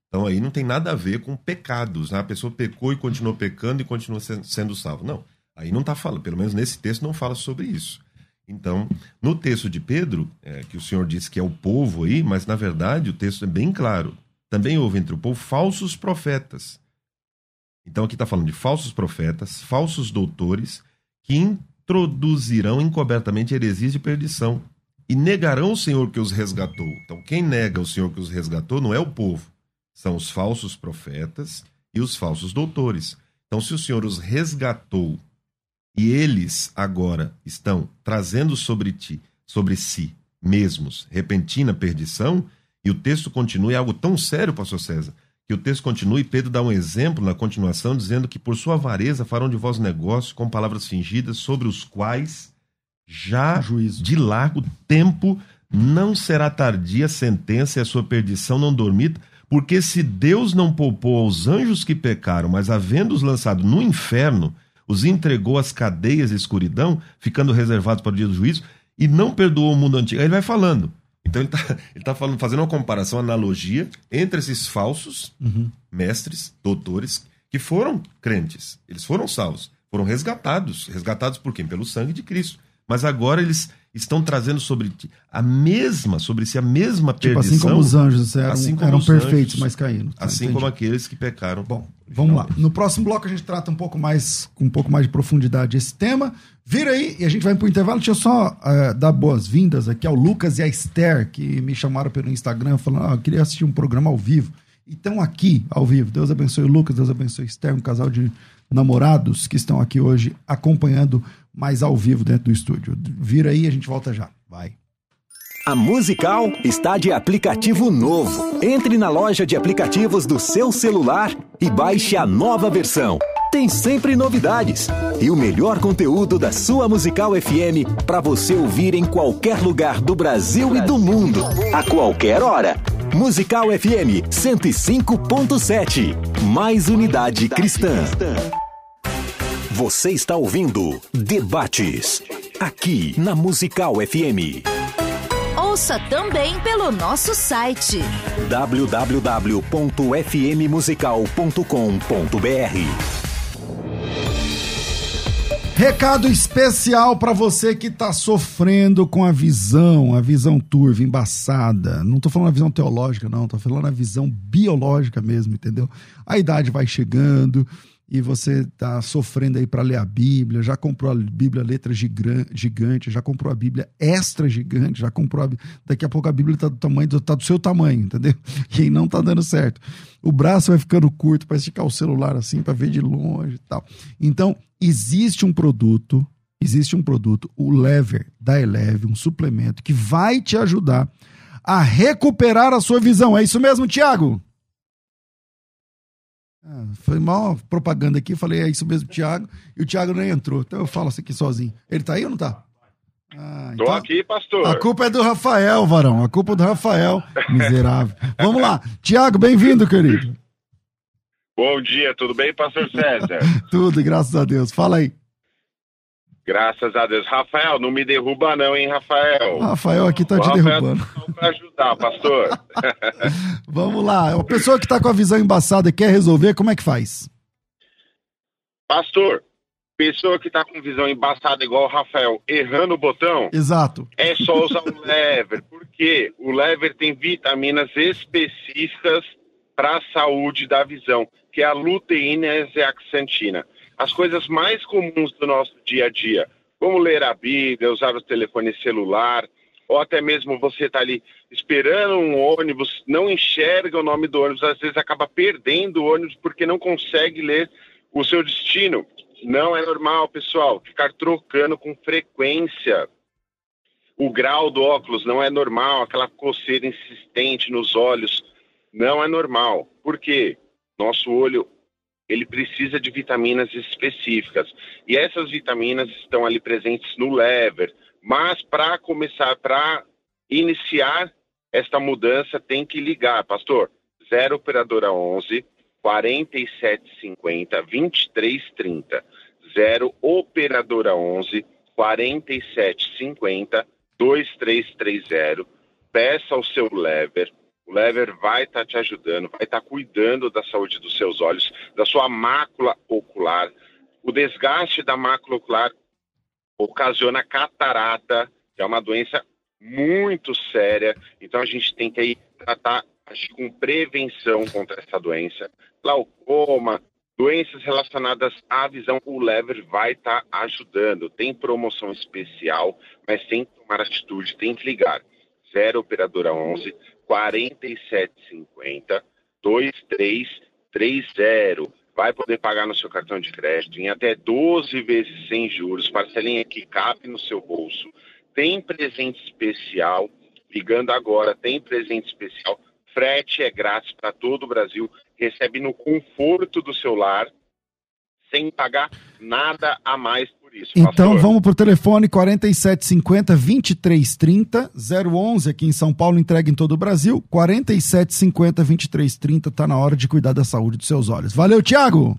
Então aí não tem nada a ver com pecados. Né? A pessoa pecou e continuou pecando e continua sendo salvo. Não. Aí não está falando, pelo menos nesse texto não fala sobre isso. Então, no texto de Pedro, é, que o senhor disse que é o povo aí, mas na verdade o texto é bem claro. Também houve entre o povo falsos profetas então aqui está falando de falsos profetas, falsos doutores, que introduzirão encobertamente heresias de perdição e negarão o Senhor que os resgatou. Então, quem nega o Senhor que os resgatou não é o povo, são os falsos profetas e os falsos doutores. Então, se o Senhor os resgatou e eles agora estão trazendo sobre ti, sobre si mesmos, repentina perdição, e o texto continua, é algo tão sério, pastor César, que o texto continua e Pedro dá um exemplo na continuação, dizendo que por sua avareza farão de vós negócio com palavras fingidas, sobre os quais já Juízo. de largo tempo não será tardia a sentença e a sua perdição não dormida, porque se Deus não poupou aos anjos que pecaram, mas havendo-os lançado no inferno, os entregou às cadeias de escuridão, ficando reservados para o dia do juízo, e não perdoou o mundo antigo. Aí ele vai falando. Então ele <laughs> está tá falando, fazendo uma comparação, uma analogia entre esses falsos uhum. mestres, doutores, que foram crentes. Eles foram salvos, foram resgatados. Resgatados por quem? Pelo sangue de Cristo. Mas agora eles estão trazendo sobre a mesma, sobre si a mesma tipo, perdição. Assim como os anjos eram, assim eram perfeitos, anjos, mas caíram. Tá, assim entendi. como aqueles que pecaram. Bom, vamos lá. No próximo bloco a gente trata um pouco mais, com um pouco mais de profundidade esse tema. Vira aí e a gente vai para o intervalo. Deixa eu só uh, dar boas-vindas aqui ao Lucas e a Esther, que me chamaram pelo Instagram falando: ah, eu queria assistir um programa ao vivo. E estão aqui ao vivo. Deus abençoe o Lucas, Deus abençoe a Esther, um casal de namorados que estão aqui hoje acompanhando mais ao vivo dentro do estúdio. Vira aí, a gente volta já. Vai. A Musical está de aplicativo novo. Entre na loja de aplicativos do seu celular e baixe a nova versão. Tem sempre novidades e o melhor conteúdo da sua Musical FM para você ouvir em qualquer lugar do Brasil e do mundo, a qualquer hora. Musical FM 105.7. Mais unidade cristã. Você está ouvindo Debates, aqui na Musical FM. Ouça também pelo nosso site www.fmmusical.com.br. Recado especial para você que está sofrendo com a visão, a visão turva, embaçada. Não estou falando a visão teológica, não, estou falando a visão biológica mesmo, entendeu? A idade vai chegando, e você está sofrendo aí para ler a Bíblia, já comprou a Bíblia letra gigante, já comprou a Bíblia extra gigante, já comprou a daqui a pouco a Bíblia está do tamanho tá do seu tamanho, entendeu? <laughs> E aí não está dando certo. O braço vai ficando curto para esticar o celular assim para ver de longe e tal. Então, existe um produto, existe um produto, o Lever da Eleve, um suplemento que vai te ajudar a recuperar a sua visão. É isso mesmo, Tiago? Ah, foi mal propaganda aqui, falei, é isso mesmo, Thiago, e o Thiago nem entrou, então eu falo isso aqui sozinho. Ele tá aí ou não tá? Ah, Tô então, aqui, pastor. A culpa é do Rafael, varão, a culpa é do Rafael, <laughs> miserável. Vamos lá, Thiago, bem-vindo, querido. Bom dia, tudo bem, pastor César? <laughs> tudo, graças a Deus. Fala aí. Graças a Deus. Rafael, não me derruba não, hein, Rafael? Rafael aqui tá o te Rafael derrubando. Tá para ajudar, pastor. <laughs> Vamos lá. A pessoa que tá com a visão embaçada e quer resolver, como é que faz? Pastor, pessoa que tá com visão embaçada igual o Rafael, errando o botão. Exato. É só usar o lever, porque o lever tem vitaminas específicas para a saúde da visão, que é a luteína e a zeaxantina as coisas mais comuns do nosso dia a dia, como ler a Bíblia, usar o telefone celular, ou até mesmo você está ali esperando um ônibus, não enxerga o nome do ônibus, às vezes acaba perdendo o ônibus porque não consegue ler o seu destino. Não é normal, pessoal, ficar trocando com frequência. O grau do óculos não é normal, aquela coceira insistente nos olhos não é normal. Por quê? Nosso olho ele precisa de vitaminas específicas. E essas vitaminas estão ali presentes no lever. Mas para começar, para iniciar esta mudança, tem que ligar, pastor. 0 operadora 11 4750 2330. 0 operadora 11 4750 2330. Peça o seu lever o lever vai estar tá te ajudando, vai estar tá cuidando da saúde dos seus olhos, da sua mácula ocular. O desgaste da mácula ocular ocasiona catarata, que é uma doença muito séria. Então a gente tem que tratar com prevenção contra essa doença. Glaucoma, Doenças relacionadas à visão, o Lever vai estar tá ajudando. Tem promoção especial, mas tem que tomar atitude, tem que ligar. 0 operadora 11 4750 2330. Vai poder pagar no seu cartão de crédito em até 12 vezes sem juros, parcelinha que cabe no seu bolso. Tem presente especial, ligando agora, tem presente especial. Frete é grátis para todo o Brasil, recebe no conforto do seu lar, sem pagar nada a mais por isso. Então pastor. vamos para o telefone 4750 2330 011 aqui em São Paulo, entrega em todo o Brasil. 4750 2330 tá na hora de cuidar da saúde dos seus olhos. Valeu, Thiago!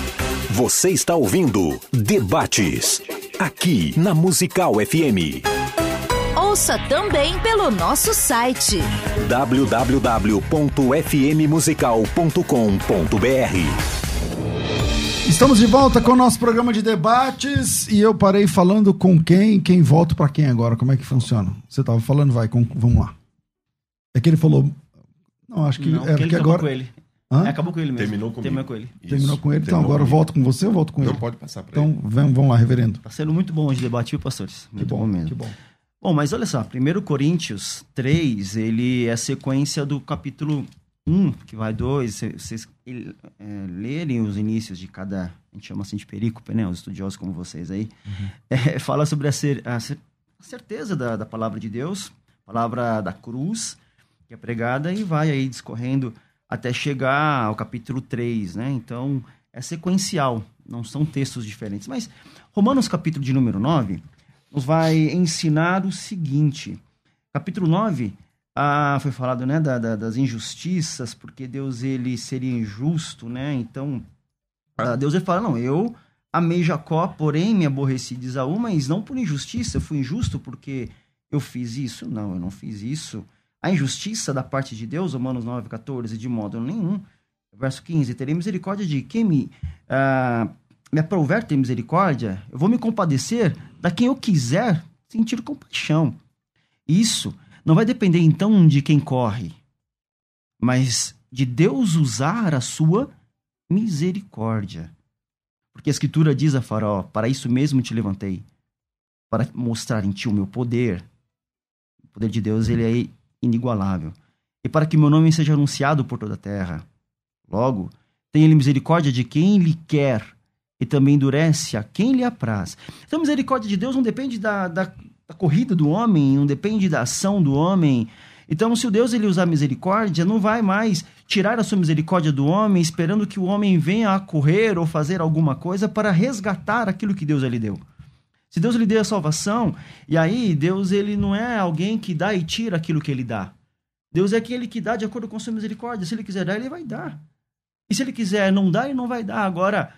Você está ouvindo Debates, aqui na Musical FM. Ouça também pelo nosso site www.fmmusical.com.br. Estamos de volta com o nosso programa de debates e eu parei falando com quem, quem volta para quem agora, como é que funciona? Você estava falando, vai, com, vamos lá. É que ele falou, não, acho que não, é porque agora. Ele. É, acabou com ele mesmo. Terminou comigo. Terminou com ele. Isso. Terminou com ele. Então Terminou agora eu volto com você ou volto com Não, ele? pode passar para Então ele. vamos, vamos lá, reverendo. Está sendo muito bom hoje debate, viu, pastores? Muito que bom, bom, mesmo. Que bom. Bom, mas olha só, 1 Coríntios 3, ele é a sequência do capítulo 1, que vai 2. Vocês é, lerem os inícios de cada, a gente chama assim de perícope, né? Os estudiosos como vocês aí, Uhum. é, <laughs> fala sobre a, cer a cer a certeza da, da palavra de Deus, palavra da cruz, que é pregada, e vai aí discorrendo até chegar ao capítulo 3, né? Então, é sequencial, não são textos diferentes. Mas Romanos capítulo de número 9 nos vai ensinar o seguinte. Capítulo 9, ah, foi falado né, da, da, das injustiças, porque Deus ele seria injusto, né? Então, ah, Deus ele fala, não, eu amei Jacó, porém me aborreci de Esaú, mas não por injustiça, eu fui injusto porque eu fiz isso. Não, eu não fiz isso a injustiça da parte de Deus, Romanos 9, 14, de modo nenhum. Verso 15, terei misericórdia de quem me, uh, me aprouver ter misericórdia, eu vou me compadecer da quem eu quiser sentir compaixão. Isso não vai depender então de quem corre, mas de Deus usar a sua misericórdia. Porque a escritura diz a Faraó, para isso mesmo te levantei, para mostrar em ti o meu poder. O poder de Deus, ele é inigualável. E para que meu nome seja anunciado por toda a terra. Logo, tem ele misericórdia de quem lhe quer e também endurece a quem lhe apraz. Então, a misericórdia de Deus não depende da, da, da, corrida do homem, não depende da ação do homem. Então, se o Deus ele usar misericórdia, não vai mais tirar a sua misericórdia do homem, esperando que o homem venha a correr ou fazer alguma coisa para resgatar aquilo que Deus lhe deu. Se Deus lhe deu a salvação, e aí Deus ele não é alguém que dá e tira aquilo que ele dá. Deus é aquele que dá de acordo com a sua misericórdia. Se ele quiser dar, ele vai dar. E se ele quiser não dar, ele não vai dar. Agora,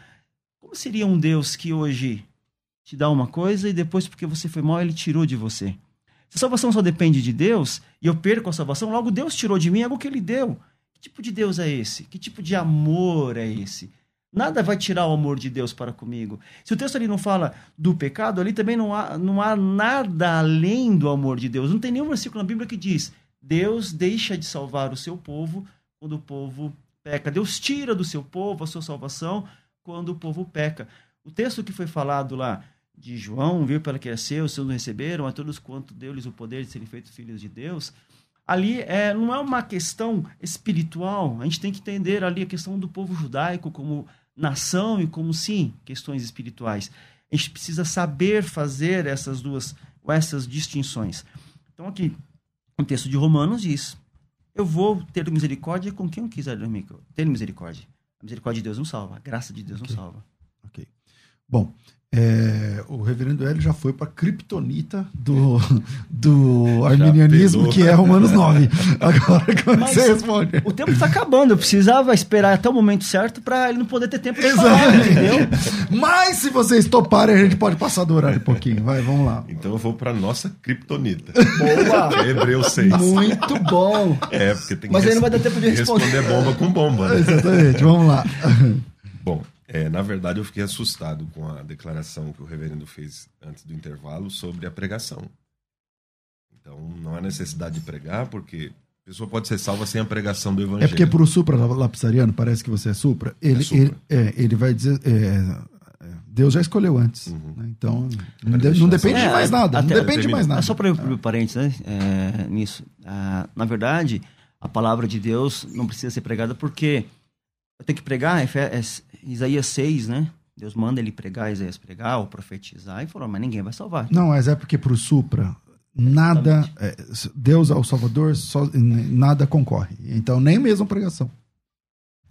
como seria um Deus que hoje te dá uma coisa e depois, porque você foi mal, ele tirou de você? Se a salvação só depende de Deus e eu perco a salvação, logo Deus tirou de mim algo que ele deu. Que tipo de Deus é esse? Que tipo de amor é esse? Nada vai tirar o amor de Deus para comigo. Se o texto ali não fala do pecado, ali também não há, não há nada além do amor de Deus. Não tem nenhum versículo na Bíblia que diz: Deus deixa de salvar o seu povo quando o povo peca. Deus tira do seu povo a sua salvação quando o povo peca. O texto que foi falado lá de João, viu para que é seu, os seus não receberam, a todos quanto deu-lhes o poder de serem feitos filhos de Deus. Ali é, não é uma questão espiritual. A gente tem que entender ali a questão do povo judaico como nação e como sim questões espirituais. A gente precisa saber fazer essas duas essas distinções. Então aqui o texto de Romanos diz: eu vou ter misericórdia com quem eu quiser ter misericórdia. A misericórdia de Deus não salva, a graça de Deus okay. não salva. Ok. Bom, É, o reverendo Hélio já foi para criptonita do, do arminianismo, que é Romanos <laughs> 9. Agora, como Mas você responde? O tempo está acabando, eu precisava esperar até o momento certo para ele não poder ter tempo de Exato. falar, entendeu? Mas se vocês toparem, a gente pode passar do horário um pouquinho. Vai, vamos lá. Então eu vou para nossa criptonita. Boa! <laughs> Hebreus 6. Muito bom! É, porque tem que Mas aí não vai dar tempo de responder. Responder bomba com bomba. Né? Exatamente, vamos lá. Bom, é, na verdade, eu fiquei assustado com a declaração que o reverendo fez antes do intervalo sobre a pregação. Então, não há necessidade de pregar, porque a pessoa pode ser salva sem a pregação do evangelho. É porque para o supra lapsariano, parece que você é supra, ele, é supra. ele, é, ele vai dizer. É, é Deus já escolheu antes. Uhum. Né? Então, não, de, não depende de mais nada. Não depende de mais nada. Só para o parênteses né? É, nisso. Ah, na verdade, a palavra de Deus não precisa ser pregada porque eu tenho que pregar, é, é Isaías 6, né? Deus manda ele pregar, Isaías pregar ou profetizar e falou, mas ninguém vai salvar. Não, mas é porque para o Supra, nada, é, Deus ao Salvador, só, nada concorre. Então, nem mesmo pregação.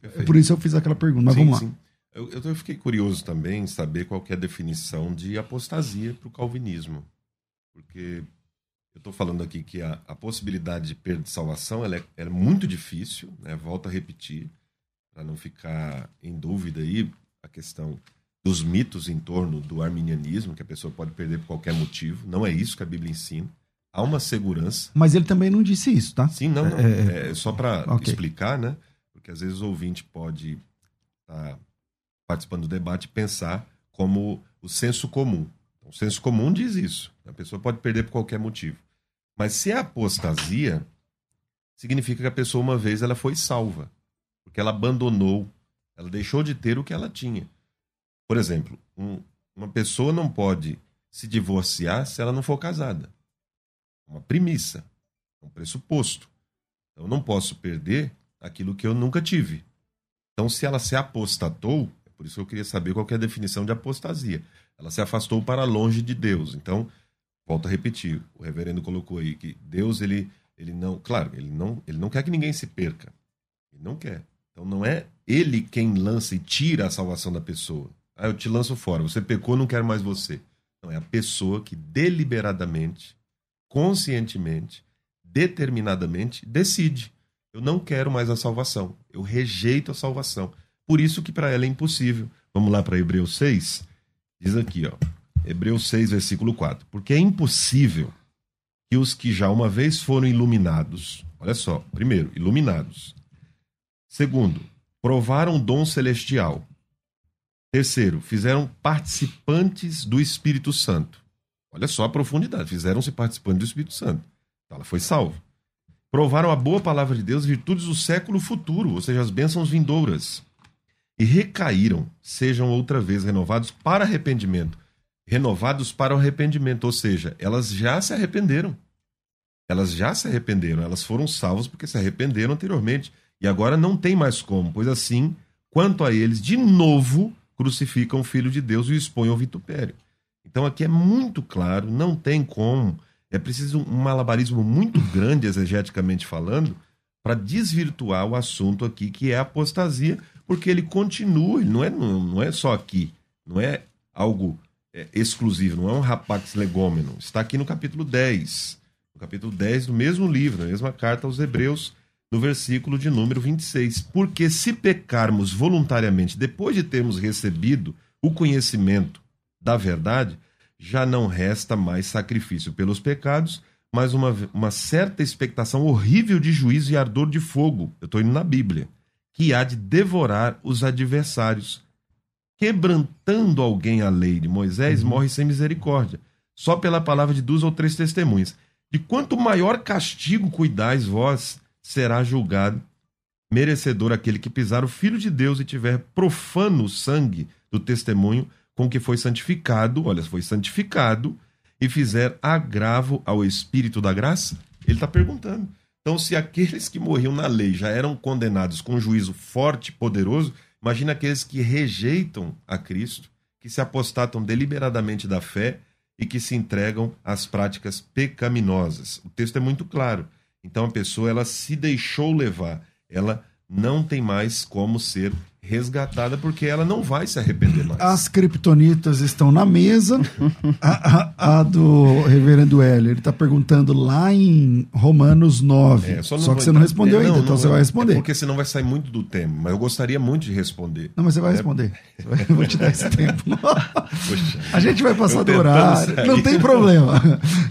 Perfeito. Por isso eu fiz aquela pergunta, mas sim, vamos lá. Sim. Eu, eu fiquei curioso também em saber qual é a definição de apostasia para o calvinismo. Porque eu estou falando aqui que a, a, possibilidade de perda de salvação ela é, é muito difícil, né? volto a repetir para não ficar em dúvida aí a questão dos mitos em torno do arminianismo, que a pessoa pode perder por qualquer motivo. Não é isso que a Bíblia ensina. Há uma segurança. Mas ele também não disse isso, tá? Sim, não, não. É, é, é só para okay. explicar, né? Porque às vezes o ouvinte pode estar tá participando do debate e pensar como o senso comum. Então, o senso comum diz isso. A pessoa pode perder por qualquer motivo. Mas se é apostasia, significa que a pessoa uma vez ela foi salva porque ela abandonou, ela deixou de ter o que ela tinha. Por exemplo, um, uma pessoa não pode se divorciar se ela não for casada. Uma premissa, um pressuposto. Eu não posso perder aquilo que eu nunca tive. Então, se ela se apostatou, é por isso que eu queria saber qual é a definição de apostasia. Ela se afastou para longe de Deus. Então, volto a repetir, o reverendo colocou aí que Deus ele ele não, claro, ele não ele não quer que ninguém se perca. Ele não quer. Então não é ele quem lança e tira a salvação da pessoa. Ah, eu te lanço fora, você pecou, não quero mais você. Não, é a pessoa que deliberadamente, conscientemente, determinadamente decide. Eu não quero mais a salvação. Eu rejeito a salvação. Por isso que para ela é impossível. Vamos lá para Hebreus 6. Diz aqui, ó. Hebreus 6, versículo 4. Porque é impossível que os que já uma vez foram iluminados, olha só, primeiro, iluminados, Segundo, provaram dom celestial. Terceiro, fizeram participantes do Espírito Santo. Olha só a profundidade, fizeram-se participantes do Espírito Santo. Então ela foi salva. Provaram a boa palavra de Deus, virtudes do século futuro, ou seja, as bênçãos vindouras. E recaíram, sejam outra vez renovados para arrependimento. Renovados para o arrependimento, ou seja, elas já se arrependeram. Elas já se arrependeram, elas foram salvas porque se arrependeram anteriormente. E agora não tem mais como, pois assim, quanto a eles, de novo crucificam o Filho de Deus e o expõem ao vitupério. Então aqui é muito claro, não tem como. É preciso um malabarismo muito grande, exegeticamente falando, para desvirtuar o assunto aqui, que é a apostasia, porque ele continua, ele não é, não, é só aqui, não é algo é, exclusivo, não é um rapax legômeno. Está aqui no capítulo 10. No capítulo 10 do mesmo livro, na mesma carta aos Hebreus, no versículo de número 26. Porque se pecarmos voluntariamente, depois de termos recebido o conhecimento da verdade, já não resta mais sacrifício pelos pecados, mas uma, uma certa expectação horrível de juízo e ardor de fogo. Eu estou indo na Bíblia. Que há de devorar os adversários. Quebrantando alguém a lei de Moisés, uhum. morre sem misericórdia. Só pela palavra de duas ou três testemunhas. De quanto maior castigo cuidais vós, será julgado merecedor aquele que pisar o Filho de Deus e tiver profano o sangue do testemunho com que foi santificado, olha, foi santificado, e fizer agravo ao Espírito da graça? Ele está perguntando. Então, se aqueles que morriam na lei já eram condenados com um juízo forte e poderoso, imagina aqueles que rejeitam a Cristo, que se apostatam deliberadamente da fé e que se entregam às práticas pecaminosas. O texto é muito claro. Então a pessoa ela se deixou levar, ela não tem mais como ser resgatada porque ela não vai se arrepender mais. As criptonitas estão na mesa. a, a- a do reverendo Hélio, ele está perguntando lá em Romanos 9. É, só não que você não respondeu é, ainda, não, então não, você é- vai responder. É porque senão vai sair muito do tema, mas eu gostaria muito de responder. Não, mas você vai É. responder. Eu vou te dar esse tempo. <laughs> Poxa. A gente vai passar do horário, sair. não tem <laughs> problema.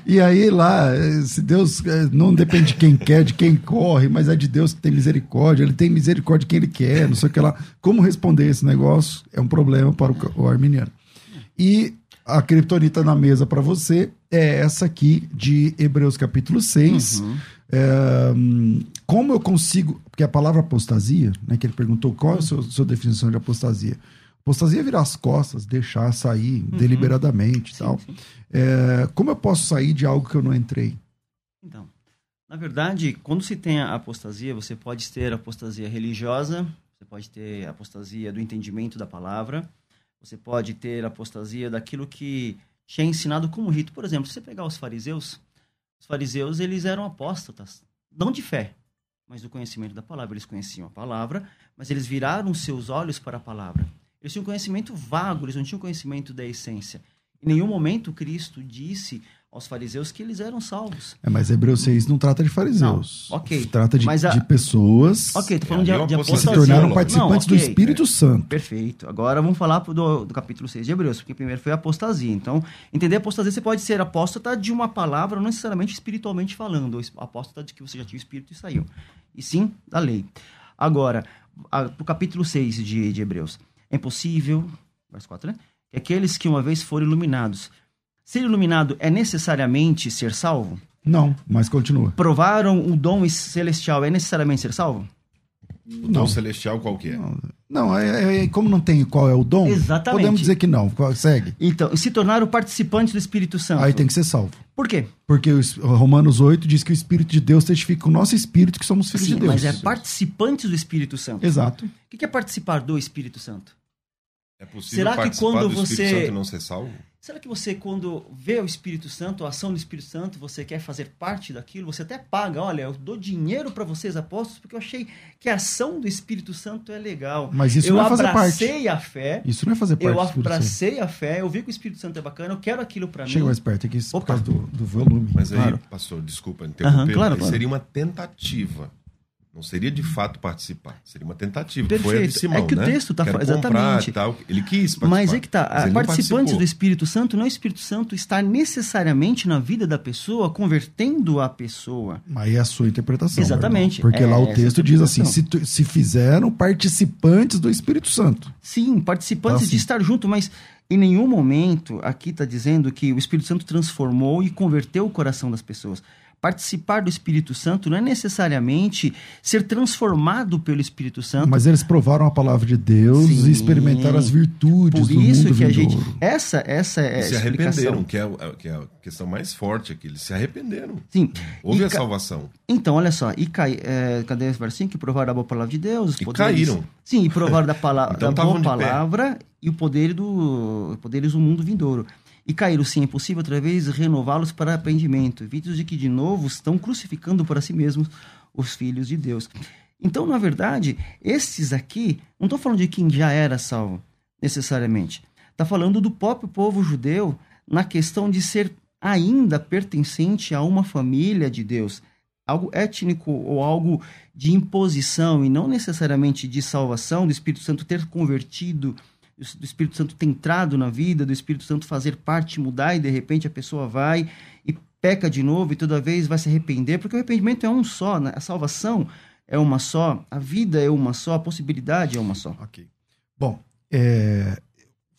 E aí lá, se Deus eh, não depende de quem quer, de quem corre, mas é de Deus que tem misericórdia, ele tem misericórdia de quem ele quer, não sei o que lá. Como responder esse negócio é um problema para o, o arminiano. E a criptonita na mesa para você é essa aqui de Hebreus capítulo 6. É, hum, como eu consigo. Porque a palavra apostasia, né, que ele perguntou qual é a sua, sua definição de apostasia. Apostasia é virar as costas, deixar sair deliberadamente e tal. É, como eu posso sair de algo que eu não entrei? Então, na verdade, quando se tem a apostasia, você pode ter apostasia religiosa, você pode ter apostasia do entendimento da palavra, você pode ter apostasia daquilo que te é ensinado como rito. Por exemplo, se você pegar os fariseus, os fariseus eles eram apóstatas, não de fé, mas do conhecimento da palavra. Eles conheciam a palavra, mas eles viraram seus olhos para a palavra. Eles tinham conhecimento vago, eles não tinham conhecimento da essência. Em nenhum momento Cristo disse aos fariseus que eles eram salvos. É, mas Hebreus 6 não trata de fariseus. Não, ok. Trata de, Mas a- de pessoas Ok, tô falando É, de, é de que se tornaram Não, participantes do Espírito é, Santo. Perfeito. Agora vamos falar do, do capítulo 6 de Hebreus, porque primeiro foi a apostasia. Então, entender apostasia, você pode ser apóstata de uma palavra, não necessariamente espiritualmente falando, apóstata de que você já tinha o Espírito e saiu. E sim, da lei. Agora, a, pro capítulo 6 de, de Hebreus. É impossível, verso 4, né? Que aqueles que uma vez foram iluminados. Ser iluminado é necessariamente ser salvo? Não, mas continua. Provaram o dom celestial é necessariamente ser salvo? O dom celestial qual que é? Não, é, é- como não tem qual é o dom, Exatamente. podemos dizer que não. Segue. Então, se tornaram participantes do Espírito Santo. Aí tem que ser salvo. Por quê? Porque os- Romanos 8 diz que o Espírito de Deus testifica com o nosso espírito que somos filhos Sim, de Deus. mas é participantes do Espírito Santo. Exato. O que que é participar do Espírito Santo? É possível Será que participar quando do Espírito você- Santo e não ser salvo? Será que você, quando vê o Espírito Santo, a ação do Espírito Santo, você quer fazer parte daquilo? Você até paga, olha, eu dou dinheiro para vocês, apóstolos, porque eu achei que a ação do Espírito Santo é legal. Mas isso eu não é fazer parte. abracei a fé, Isso não é fazer parte eu do Espírito Santo. abracei a fé, eu vi que o Espírito Santo é bacana, eu quero aquilo para mim. Chega mais perto aqui por Opa. causa do, do volume. Mas aí, Claro. pastor, desculpa interromper, Aham, claro, claro. seria uma tentativa. Não seria de fato participar. Seria uma tentativa. que Foi a de Perfeito. Simão, É que o né? texto tá Quero fa- comprar exatamente. tal. Ele quis participar. Mas é que tá, não participantes participou. do Espírito Santo, não é o Espírito Santo estar necessariamente na vida da pessoa, convertendo a pessoa. Aí é a sua interpretação. Exatamente. Porque É lá o essa texto diz assim: se, se fizeram participantes do Espírito Santo. Sim, participantes Tá, sim. de estar junto, mas em nenhum momento aqui está dizendo que o Espírito Santo transformou e converteu o coração das pessoas. Participar do Espírito Santo não é necessariamente ser transformado pelo Espírito Santo. Mas eles provaram a palavra de Deus Sim. e experimentaram as virtudes Por do isso mundo que a gente. vindouro. Essa, essa é E a se arrependeram, que é, a- que é a questão mais forte aqui. Eles se arrependeram. Sim. Houve E a ca- salvação. Então, olha só, e cai, é, cadê esse versinho? Que provaram da boa palavra de Deus. os E poderes- caíram. Sim, e provaram da, pala <laughs> Então da boa palavra e o poder do poderes do mundo vindouro. E caíram, sim, é possível outra vez renová-los para arrependimento, vídeos de que de novo estão crucificando para si mesmos os filhos de Deus. Então, na verdade, esses aqui, não estou falando de quem já era salvo, necessariamente. Está falando do próprio povo judeu na questão de ser ainda pertencente a uma família de Deus. Algo étnico ou algo de imposição e não necessariamente de salvação, do Espírito Santo ter convertido, do Espírito Santo ter entrado na vida, do Espírito Santo fazer parte, mudar e de repente a pessoa vai e peca de novo e toda vez vai se arrepender, porque o arrependimento é um só, né? a salvação é uma só, a vida é uma só, a possibilidade é uma só. Ok. Bom, é,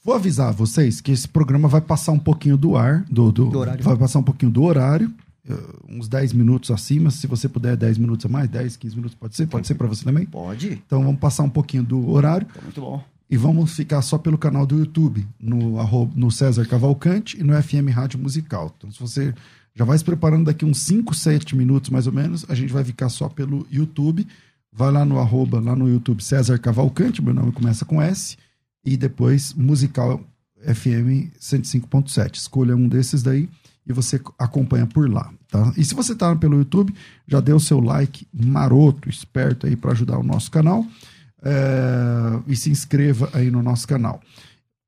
vou avisar vocês que esse programa vai passar um pouquinho do ar, do, do- Do horário. vai passar um pouquinho do horário, eh, uns 10 minutos acima, se você puder 10 minutos a mais, 10, 15 minutos, pode ser? Pode ser para você também? Pode? Então vamos passar um pouquinho do horário Tá muito bom. E vamos ficar só pelo canal do YouTube, no, no César Cavalcante e no FM Rádio Musical. Então se você já vai se preparando daqui uns 5, 7 minutos mais ou menos, a gente vai ficar só pelo YouTube. Vai lá no arroba, lá no YouTube César Cavalcante, meu nome começa com S, e depois Musical FM 105.7. Escolha um desses daí e você acompanha por lá, tá? E se você tá pelo YouTube, já dê o seu like maroto, esperto aí para ajudar o nosso canal. É, e se inscreva aí no nosso canal.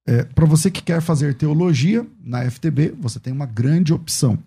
É, Para você que quer fazer teologia na FTB, você tem uma grande opção.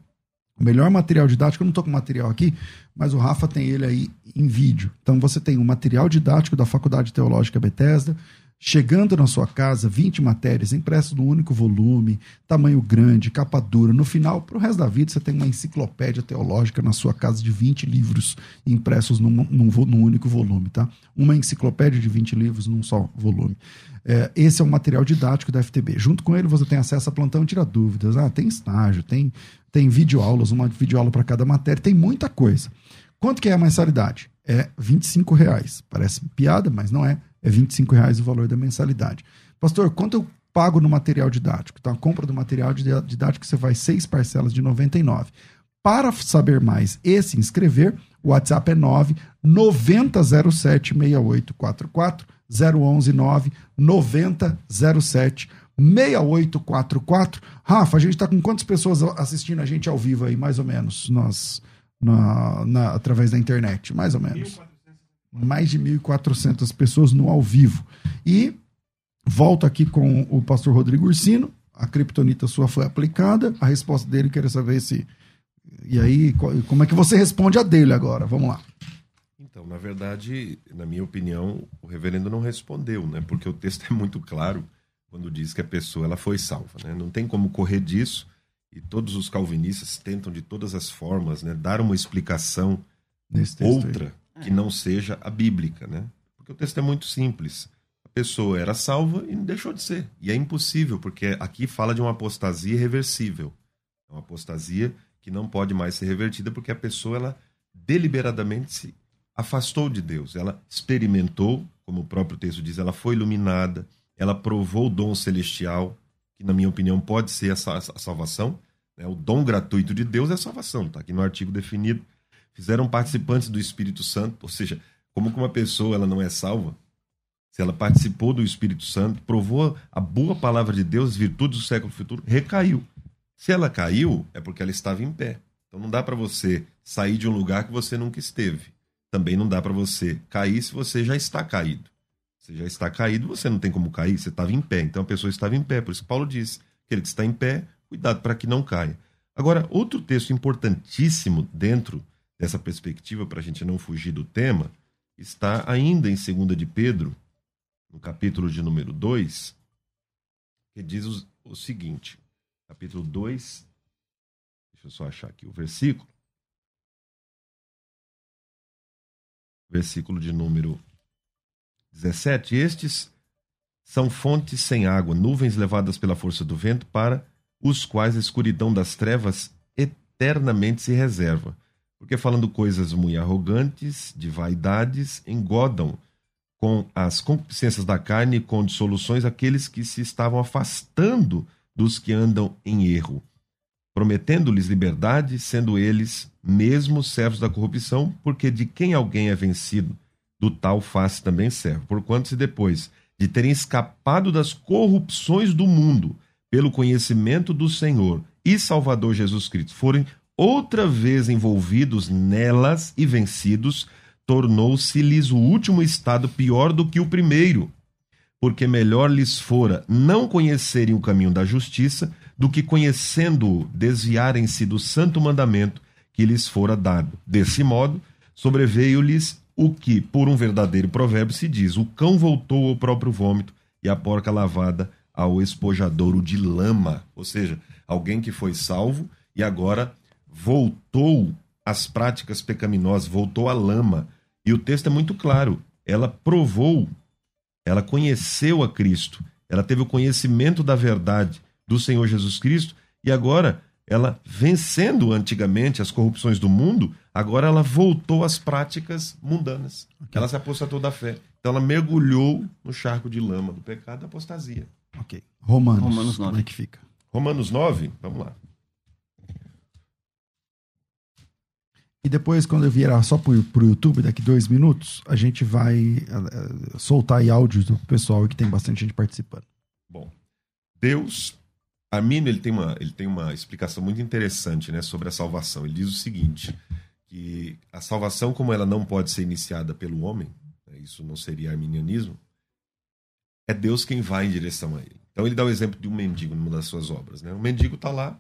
O melhor material didático, eu não estou com material aqui, mas o Rafa tem ele aí em vídeo. Então você tem o material didático da Faculdade Teológica Bethesda, chegando na sua casa, 20 matérias impressas num único volume, tamanho grande, capa dura. No final, para o resto da vida, você tem uma enciclopédia teológica na sua casa de 20 livros impressos num, num, num único volume, tá? Uma enciclopédia de 20 livros num só volume. É, esse é o material didático da FTB. Junto com ele, você tem acesso a plantão tira dúvidas. Ah, tem estágio, tem, tem videoaulas, uma videoaula para cada matéria, tem muita coisa. Quanto que é a mensalidade? É 25 reais. Parece piada, mas não é. É 25 reais o valor da mensalidade. Pastor, quanto eu pago no material didático? Então, a compra do material didático você vai seis parcelas de 99. Para saber mais e se inscrever, o WhatsApp é 9 9007 6844 011 9 9007 6844. Rafa, a gente está com quantas pessoas assistindo a gente ao vivo aí, mais ou menos, nós, na, na, através da internet? Mais ou menos. Mais de 1.400 pessoas no ao vivo. E volto aqui com o pastor Rodrigo Ursino. A criptonita sua foi aplicada. A resposta dele, quero saber se. E aí, como é que você responde a dele agora? Vamos lá. Então, na verdade, na minha opinião, o reverendo não respondeu, né? Porque o texto é muito claro quando diz que a pessoa ela foi salva, né? Não tem como correr disso. E todos os calvinistas tentam de todas as formas, né, dar uma explicação outra aí. Que não seja a bíblica, né? Porque o texto é muito simples. A pessoa era salva e deixou de ser. E é impossível, porque aqui fala de uma apostasia irreversível. É uma apostasia que não pode mais ser revertida porque a pessoa ela deliberadamente se afastou de Deus. Ela experimentou, como o próprio texto diz, ela foi iluminada, ela provou o dom celestial, que na minha opinião pode ser a, salvação. Né? O dom gratuito de Deus é a salvação, está aqui no artigo definido. Fizeram participantes do Espírito Santo, ou seja, como que uma pessoa ela não é salva? Se ela participou do Espírito Santo, provou a boa palavra de Deus, virtudes do século futuro, recaiu. Se ela caiu, é porque ela estava em pé. Então não dá para você sair de um lugar que você nunca esteve. Também não dá para você cair se você já está caído. Você já está caído, você não tem como cair, você estava em pé. Então a pessoa estava em pé. Por isso que Paulo diz que ele está em pé, cuidado para que não caia. Agora, outro texto importantíssimo dentro dessa perspectiva, para a gente não fugir do tema, está ainda em 2 de Pedro, no capítulo de número 2, que diz o, o seguinte: capítulo 2, deixa eu só achar aqui o versículo. versículo de número 17. Estes são fontes sem água, nuvens levadas pela força do vento, para os quais a escuridão das trevas eternamente se reserva. Porque falando coisas muito arrogantes, de vaidades, engodam com as concupiscências da carne e com dissoluções aqueles que se estavam afastando dos que andam em erro prometendo-lhes liberdade, sendo eles mesmos servos da corrupção, porque de quem alguém é vencido, do tal faz também servo. Porquanto, se depois de terem escapado das corrupções do mundo, pelo conhecimento do Senhor e Salvador Jesus Cristo, forem outra vez envolvidos nelas e vencidos, tornou-se-lhes o último estado pior do que o primeiro, porque melhor lhes fora não conhecerem o caminho da justiça do que conhecendo desviarem-se do santo mandamento que lhes fora dado. Desse modo, sobreveio-lhes o que, por um verdadeiro provérbio, se diz: o cão voltou ao próprio vômito e a porca lavada ao espojadouro de lama. Ou seja, alguém que foi salvo e agora voltou às práticas pecaminosas, voltou à lama. E o texto é muito claro. Ela provou, ela conheceu a Cristo, ela teve o conhecimento da verdade, do Senhor Jesus Cristo e agora ela vencendo antigamente as corrupções do mundo, agora ela voltou às práticas mundanas. Okay. Ela se apostatou da fé. Então ela mergulhou no charco de lama do pecado da apostasia. Ok. Romanos. Romanos 9. Como é que fica? Romanos 9, vamos lá. E depois, quando eu vier só para o YouTube, daqui dois minutos, a gente vai uh, soltar aí áudios do pessoal que tem bastante gente participando. Bom, Deus Arminio ele tem uma, ele tem uma explicação muito interessante né, sobre a salvação. Ele diz o seguinte, que a salvação, como ela não pode ser iniciada pelo homem, né, isso não seria arminianismo, é Deus quem vai em direção a ele. Então ele dá o exemplo de um mendigo numa das suas obras. Né? O mendigo está lá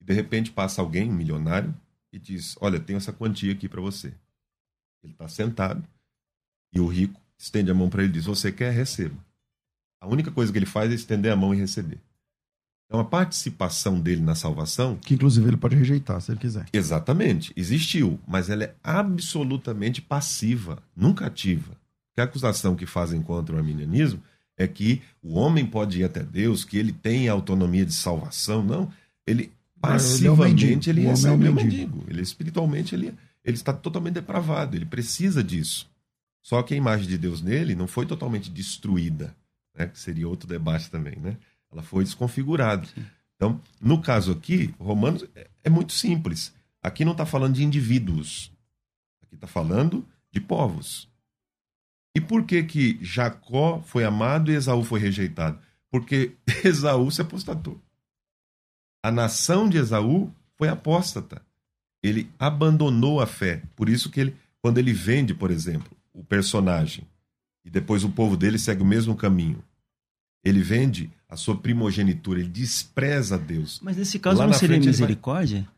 e de repente passa alguém, um milionário, e diz: Olha, tenho essa quantia aqui para você. Ele está sentado e o rico estende a mão para ele e diz: Você quer? Receba. A única coisa que ele faz é estender a mão e receber. Então a participação dele na salvação. Que inclusive ele pode rejeitar se ele quiser. Exatamente, existiu, mas ela é absolutamente passiva, nunca ativa. Porque a acusação que fazem contra o arminianismo é que o homem pode ir até Deus, que ele tem autonomia de salvação. Não, ele passivamente ele, é um ele é um mendigo. mendigo. Ele espiritualmente ele, ele está totalmente depravado, ele precisa disso. Só que a imagem de Deus nele não foi totalmente destruída, né? que seria outro debate também, né? Ela foi desconfigurada. Então, no caso aqui, Romanos é, é muito simples. Aqui não está falando de indivíduos. Aqui está falando de povos. E por que que Jacó foi amado e Esaú foi rejeitado? Porque <laughs> Esaú se apostatou. A nação de Esaú foi apóstata. Ele abandonou a fé. Por isso que ele, quando ele vende, por exemplo, o personagem e depois o povo dele segue o mesmo caminho, ele vende a sua primogenitura, ele despreza Deus. Mas nesse caso Lá não seria misericórdia? Vai...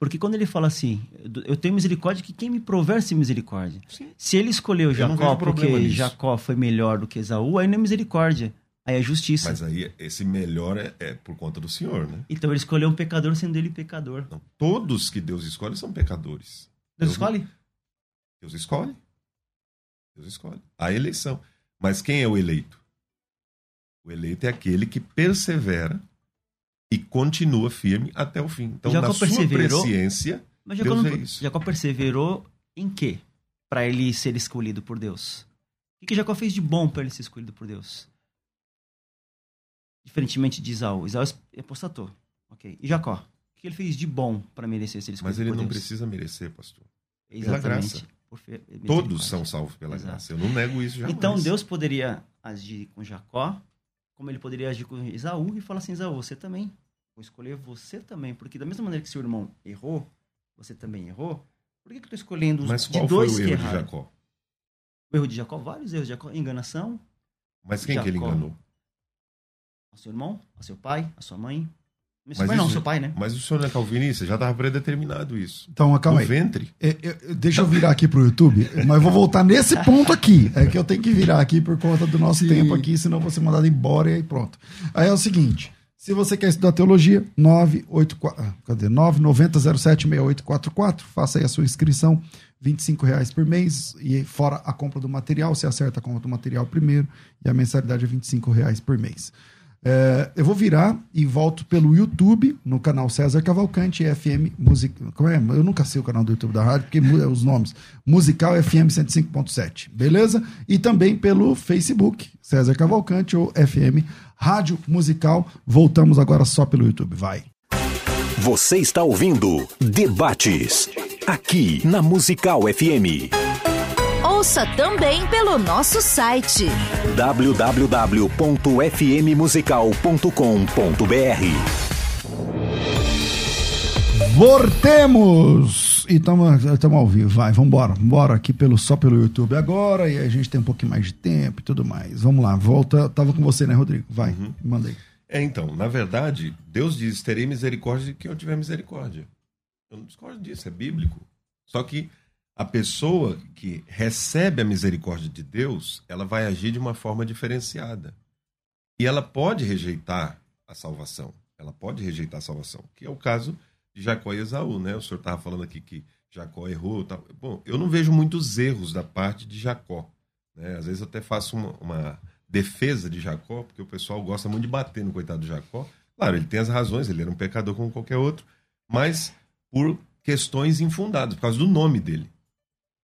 Porque quando ele fala assim, eu tenho misericórdia que quem me proverte misericórdia. Sim. Se ele escolheu Jacó porque nisso. Jacó foi melhor do que Esaú, aí não é misericórdia. Aí é justiça. Mas aí esse melhor é, é por conta do Senhor, né? Então ele escolheu um pecador sendo ele pecador. Não, todos que Deus escolhe são pecadores. Deus, Deus escolhe? Deus escolhe. Deus escolhe. A eleição. Mas quem é o eleito? O eleito é aquele que persevera e continua firme até o fim. Então, Jacó na sua presciência, mas Jacó, Deus não, isso. Jacó perseverou em quê? Para ele ser escolhido por Deus. O que Jacó fez de bom para ele ser escolhido por Deus? Diferentemente de Isaú. Isaú é apostatou. Ok. E Jacó? O que ele fez de bom para merecer ser escolhido Mas ele não precisa merecer, pastor. Exatamente. Pela graça. Todos são salvos pela Exato. graça. Eu não nego isso jamais. Então Deus poderia agir com Jacó, como ele poderia agir com Isaú e falar assim: Isaú, você também. Vou escolher você também. Porque da mesma maneira que seu irmão errou, você também errou. Por que, que eu estou escolhendo os Mas qual de dois foi o erro de Jacó? O erro de Jacó, vários erros de Jacó. Enganação. Mas quem Jacó, que ele enganou? A seu irmão, a seu pai, a sua mãe, mas, mas não, seu pai, né? Mas o senhor não é calvinista? Já estava predeterminado isso. Então, calma aí. ventre. É, é, deixa eu virar aqui pro YouTube, mas vou voltar nesse ponto aqui. É que eu tenho que virar aqui por conta do nosso Sim. tempo aqui, senão vou ser mandado embora e aí pronto. Aí é o seguinte, se você quer estudar teologia, 984, ah, cadê? 990076844, faça aí a sua inscrição, 25 reais por mês, e fora a compra do material, você acerta a compra do material primeiro, e a mensalidade é 25 reais por mês. É, eu vou virar e volto pelo YouTube, no canal César Cavalcante, FM Music. Como é? Eu nunca sei o canal do YouTube da rádio, porque muda os nomes. Musical FM 105.7, beleza? E também pelo Facebook, César Cavalcante ou FM Rádio Musical. Voltamos agora só pelo YouTube, vai. Você está ouvindo Debates, aqui na Musical FM. Ouça também pelo nosso site www.fmmusical.com.br. Voltemos! E estamos ao vivo, vai, vamos embora, embora aqui pelo, só pelo YouTube agora, e a gente tem um pouquinho mais de tempo e tudo mais. Vamos lá, volta, tava com você, né, Rodrigo? Vai, uhum. mandei. É, então, na verdade, Deus diz: terei misericórdia de quem eu tiver misericórdia. Eu não discordo disso, é bíblico. Só que a pessoa que recebe a misericórdia de Deus, ela vai agir de uma forma diferenciada. E ela pode rejeitar a salvação. Ela pode rejeitar a salvação, que é o caso de Jacó e Esaú, né? O senhor estava falando aqui que Jacó errou. Tá... Bom, eu não vejo muitos erros da parte de Jacó. Né? Às vezes eu até faço uma, uma defesa de Jacó, porque o pessoal gosta muito de bater no coitado de Jacó. Claro, ele tem as razões, ele era um pecador como qualquer outro, mas por questões infundadas, por causa do nome dele.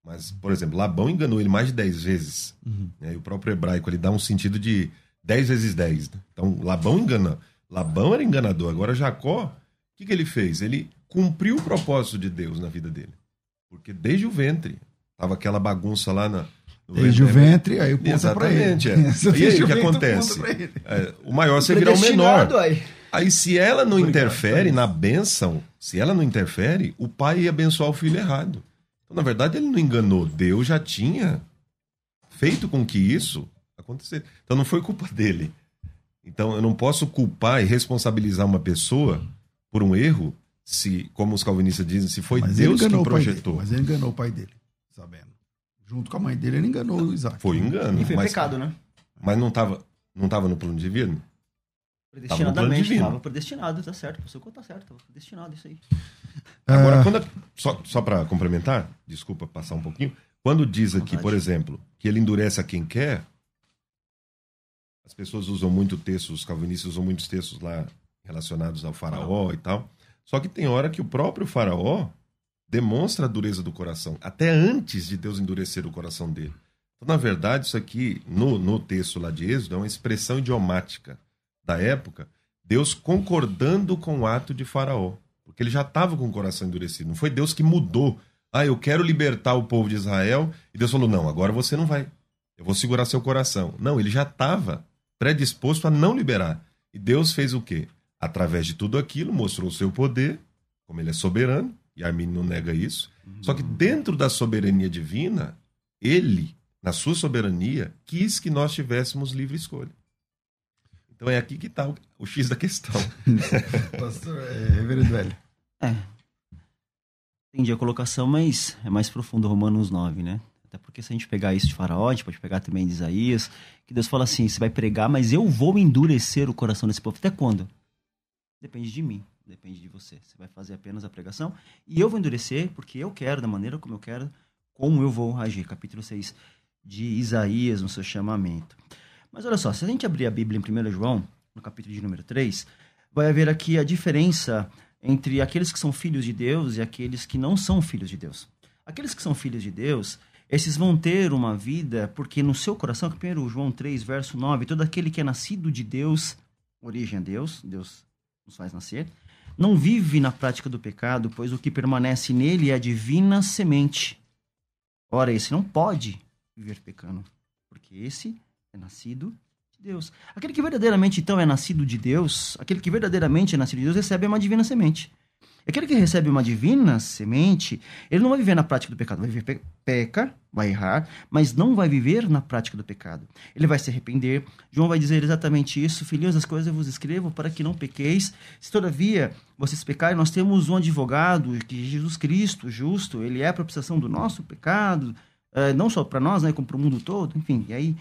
Mas, por exemplo, Labão enganou ele mais de 10 vezes. Uhum. Né? E o próprio hebraico ele dá um sentido de 10 vezes 10. Né? Então, Labão engana. Labão era enganador. Agora, Jacó, o que, que ele fez? Ele cumpriu o propósito de Deus na vida dele. Porque desde o ventre, tava aquela bagunça lá na. Desde ventre, o ventre, aí o ponto Exatamente, é. <laughs> E aí o que acontece? É, o maior você virar o menor. Aí. aí, se ela não interfere na bênção, se ela não interfere, o pai ia abençoar o filho errado. Então, na verdade, ele não enganou. Deus já tinha feito com que isso acontecesse. Então não foi culpa dele. Então eu não posso culpar e responsabilizar uma pessoa por um erro se, como os calvinistas dizem, se foi Mas Deus que projetou. dele. Mas ele enganou o pai dele, sabendo. Junto com a mãe dele, ele enganou o Isaac. Foi engano. E foi mas, pecado, né? mas não estava não tava no plano divino? Predestinadamente, estava predestinado, tá certo. O seu tá certo, estava predestinado isso aí. Agora, Ah. quando a- só, só para complementar, desculpa passar um pouquinho, quando diz aqui, por exemplo, que ele endurece a quem quer, as pessoas usam muito textos, os calvinistas usam muitos textos lá relacionados ao faraó e tal. Só que tem hora que o próprio faraó demonstra a dureza do coração, até antes de Deus endurecer o coração dele. Então, na verdade, isso aqui, no, no texto lá de Êxodo, é uma expressão idiomática da época, Deus concordando com o ato de Faraó. Porque ele já estava com o coração endurecido. Não foi Deus que mudou. Ah, eu quero libertar o povo de Israel. E Deus falou: não, agora você não vai. Eu vou segurar seu coração. Não, ele já estava predisposto a não liberar. E Deus fez o quê? Através de tudo aquilo, mostrou o seu poder, como ele é soberano, e Armin não nega isso. Só que dentro da soberania divina, ele, na sua soberania, quis que nós tivéssemos livre escolha. Então é aqui que está o, o X da questão. <laughs> Pastor, é, reverendo Hélio. É. Entendi a colocação, mas é mais profundo Romanos 9, né? Até porque se a gente pegar isso de Faraó, a gente pode pegar também de Isaías, que Deus fala assim: você vai pregar, mas eu vou endurecer o coração desse povo. Até quando? Depende de mim, depende de você. Você vai fazer apenas a pregação e eu vou endurecer porque eu quero, da maneira como eu quero, como eu vou agir. Capítulo 6 de Isaías no seu chamamento. Mas olha só, se a gente abrir a Bíblia em 1 João, no capítulo de número 3, vai haver aqui a diferença entre aqueles que são filhos de Deus e aqueles que não são filhos de Deus. Aqueles que são filhos de Deus, esses vão ter uma vida, porque no seu coração, 1 João 3, verso 9, todo aquele que é nascido de Deus, origem a Deus, Deus nos faz nascer, não vive na prática do pecado, pois o que permanece nele é a divina semente. Ora, esse não pode viver pecando, porque esse é nascido de Deus. Aquele que verdadeiramente então é nascido de Deus, aquele que verdadeiramente é nascido de Deus, recebe uma divina semente. Aquele que recebe uma divina semente, ele não vai viver na prática do pecado, vai viver pe peca, vai errar, mas não vai viver na prática do pecado. Ele vai se arrepender. João vai dizer exatamente isso: Filhinhos, as coisas eu vos escrevo para que não pequeis. Se todavia vocês pecarem, nós temos um advogado, que é Jesus Cristo, justo, ele é a propiciação do nosso pecado, eh, não só para nós, né, como para o mundo todo. Enfim, e aí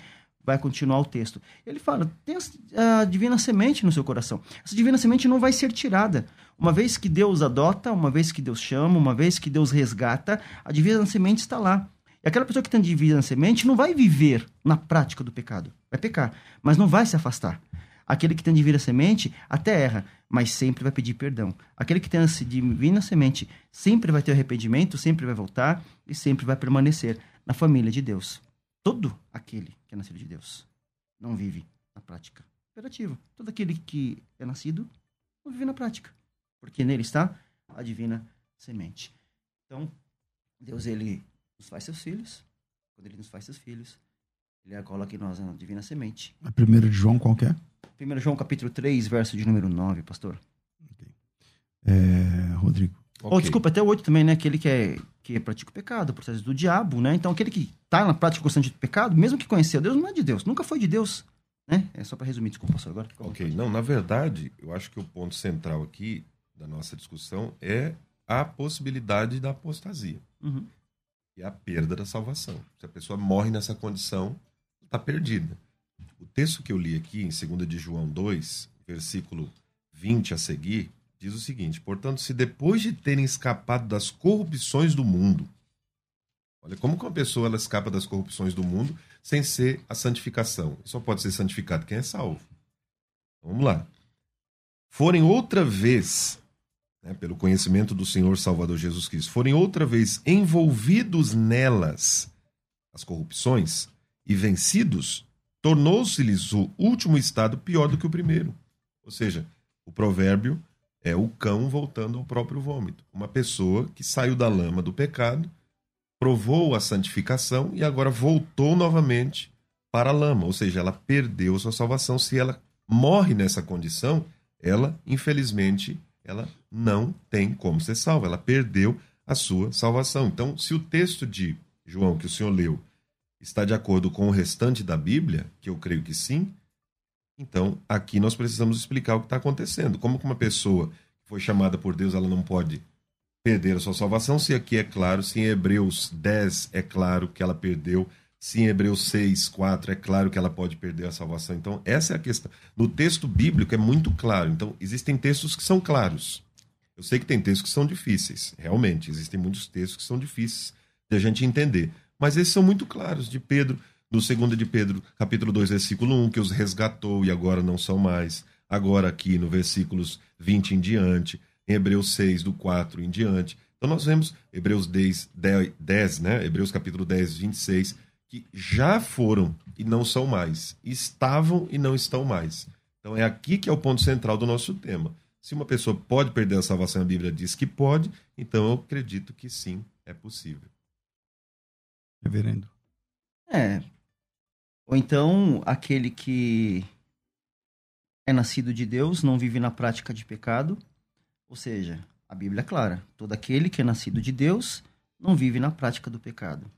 vai continuar o texto. Ele fala: tem a divina semente no seu coração. Essa divina semente não vai ser tirada. Uma vez que Deus adota, uma vez que Deus chama, uma vez que Deus resgata, a divina semente está lá. E aquela pessoa que tem divina semente não vai viver na prática do pecado. Vai pecar, mas não vai se afastar. Aquele que tem divina semente até erra, mas sempre vai pedir perdão. Aquele que tem divina semente sempre vai ter arrependimento, sempre vai voltar e sempre vai permanecer na família de Deus. Todo aquele que é nascido de Deus não vive na prática operativa. Todo aquele que é nascido não vive na prática, porque nele está a divina semente. Então, Deus ele nos faz seus filhos. Quando ele nos faz seus filhos, ele coloca em nós a divina semente. A primeira de João, qual que é? 1 João capítulo 3, verso de número 9, pastor. É, Rodrigo. Ou, Ok. desculpa, até o 8 também, né? Aquele que, é, que pratica o pecado, o processo do diabo, né? Então, aquele que está na prática constante do pecado, mesmo que conheceu Deus, não é de Deus, nunca foi de Deus, né? É só para resumir, desculpa, pastor, agora. Ok, não, na verdade, eu acho que o ponto central aqui da nossa discussão é a possibilidade da apostasia, Uhum. é a perda da salvação. Se a pessoa morre nessa condição, está perdida. O texto que eu li aqui, em 2 de João 2, versículo 20 a seguir, diz o seguinte: Portanto, se depois de terem escapado das corrupções do mundo, olha como que uma pessoa ela escapa das corrupções do mundo sem ser a santificação. Só pode ser santificado quem é salvo. Vamos lá. Forem outra vez, né, pelo conhecimento do Senhor Salvador Jesus Cristo, forem outra vez envolvidos nelas as corrupções e vencidos, tornou-se-lhes o último estado pior do que o primeiro. Ou seja, o provérbio é o cão voltando ao próprio vômito. Uma pessoa que saiu da lama do pecado, provou a santificação e agora voltou novamente para a lama, ou seja, ela perdeu sua salvação. Se ela morre nessa condição, ela, infelizmente, ela não tem como ser salva, ela perdeu a sua salvação. Então, se o texto de João que o senhor leu está de acordo com o restante da Bíblia, que eu creio que sim, então aqui nós precisamos explicar o que está acontecendo. Como que uma pessoa que foi chamada por Deus, ela não pode perder a sua salvação, se aqui é claro, se em Hebreus 10 é claro que ela perdeu, se em Hebreus 6, 4 é claro que ela pode perder a salvação. Então, essa é a questão. No texto bíblico é muito claro. Então, existem textos que são claros. Eu sei que tem textos que são difíceis, realmente. Existem muitos textos que são difíceis de a gente entender. Mas esses são muito claros, de Pedro, no 2 de Pedro, capítulo 2, versículo 1, que os resgatou e agora não são mais. Agora aqui no versículos 20 em diante em Hebreus 6, do 4 em diante. Então nós vemos Hebreus 10, 10, né? Hebreus capítulo 10, 26, que já foram e não são mais, estavam e não estão mais. Então é aqui que é o ponto central do nosso tema. Se uma pessoa pode perder a salvação, a Bíblia diz que pode, então eu acredito que sim, é possível. Reverendo. É. Ou então aquele que é nascido de Deus, não vive na prática de pecado, ou seja, a Bíblia é clara: todo aquele que é nascido de Deus não vive na prática do pecado.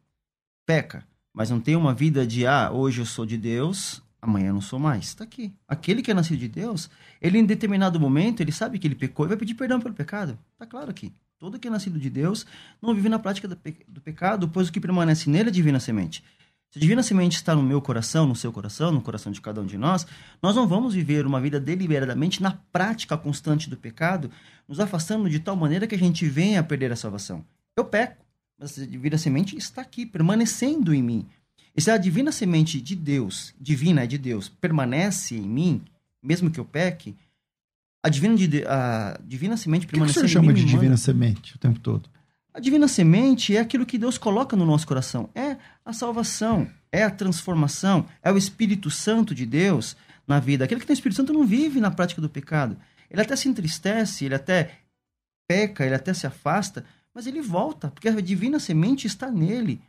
Peca, mas não tem uma vida de, ah, hoje eu sou de Deus, amanhã eu não sou mais. Está aqui. Aquele que é nascido de Deus, ele em determinado momento, ele sabe que ele pecou e vai pedir perdão pelo pecado. Está claro aqui. Todo que é nascido de Deus não vive na prática do, pe do pecado, pois o que permanece nele é divina semente. Se a divina semente está no meu coração, no seu coração, no coração de cada um de nós, nós não vamos viver uma vida deliberadamente na prática constante do pecado, nos afastando de tal maneira que a gente venha a perder a salvação. Eu peco, mas a divina semente está aqui, permanecendo em mim. E se a divina semente de Deus, divina é de Deus, permanece em mim, mesmo que eu peque, a divina, a divina semente permanece em mim. O que, senhor chama de divina semente o tempo todo? A divina semente é aquilo que Deus coloca no nosso coração. É a salvação, é a transformação, é o Espírito Santo de Deus na vida. Aquele que tem o Espírito Santo não vive na prática do pecado. Ele até se entristece, ele até peca, ele até se afasta, mas ele volta, porque a divina semente está nele.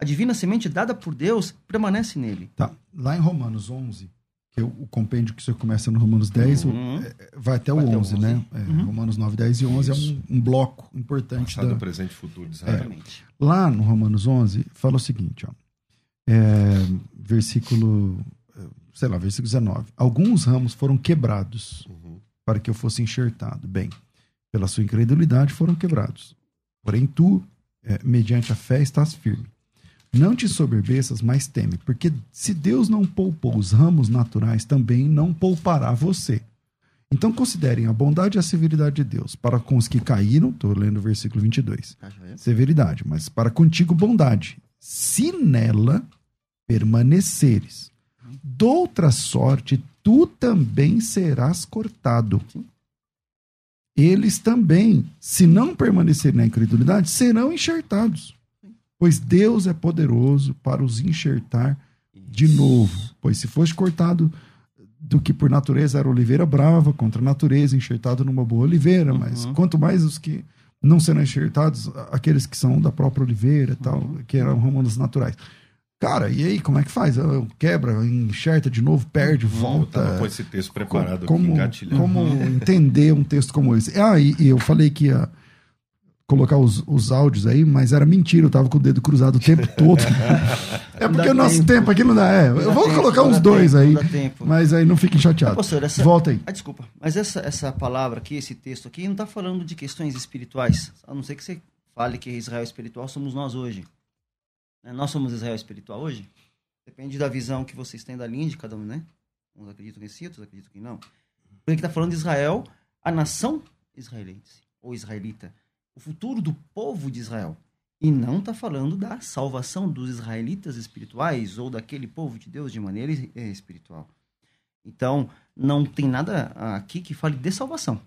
A divina semente dada por Deus permanece nele. Tá. Lá em Romanos 11, que o, o compêndio que você começa no Romanos 10 uhum. o, é, vai até vai o 11, 11. né? É, uhum. Romanos 9, 10 e 11 Isso. é um, um, bloco importante. Passado, da... presente e futuro Israel. É, lá no Romanos 11, fala o seguinte, ó. É, versículo, sei lá, versículo 19. Alguns ramos foram quebrados uhum. para que eu fosse enxertado. Bem, pela sua incredulidade foram quebrados. Porém, tu, é, mediante a fé, estás firme. Não te soberbeças, mas teme, porque se Deus não poupou os ramos naturais, também não poupará você. Então considerem a bondade e a severidade de Deus para com os que caíram, estou lendo o versículo 22. Severidade, mas para contigo bondade, se nela permaneceres. Doutra sorte, tu também serás cortado. Eles também, se não permanecerem na incredulidade, serão enxertados pois Deus é poderoso para os enxertar de novo. Pois se fosse cortado do que por natureza era oliveira brava, contra a natureza, enxertado numa boa oliveira, uhum. mas quanto mais os que não serão enxertados, aqueles que são da própria oliveira e tal, uhum. que eram ramos naturais. Cara, e aí, como é que faz? Quebra, enxerta de novo, perde, uhum. volta. com esse texto preparado como, aqui, Como entender um texto como esse? Ah, e, e eu falei que colocar os, os áudios aí, mas era mentira, eu tava com o dedo cruzado o tempo todo. <laughs> é porque o nosso tempo. tempo aqui não dá. É, eu vou tempo, colocar uns dois tempo, aí, mas aí não fiquem chateados. essa, Volta aí. Ah, desculpa, mas essa, essa palavra aqui, esse texto aqui, não está falando de questões espirituais. A não ser que você fale que Israel espiritual somos nós hoje. Né? Nós somos Israel espiritual hoje? Depende da visão que vocês têm da linha de cada um, né? Uns acreditam nesse, outros acreditam que não. Porque está falando de Israel, a nação israelense, ou israelita o futuro do povo de Israel. E não está falando da salvação dos israelitas espirituais ou daquele povo de Deus de maneira espiritual. Então, não tem nada aqui que fale de salvação.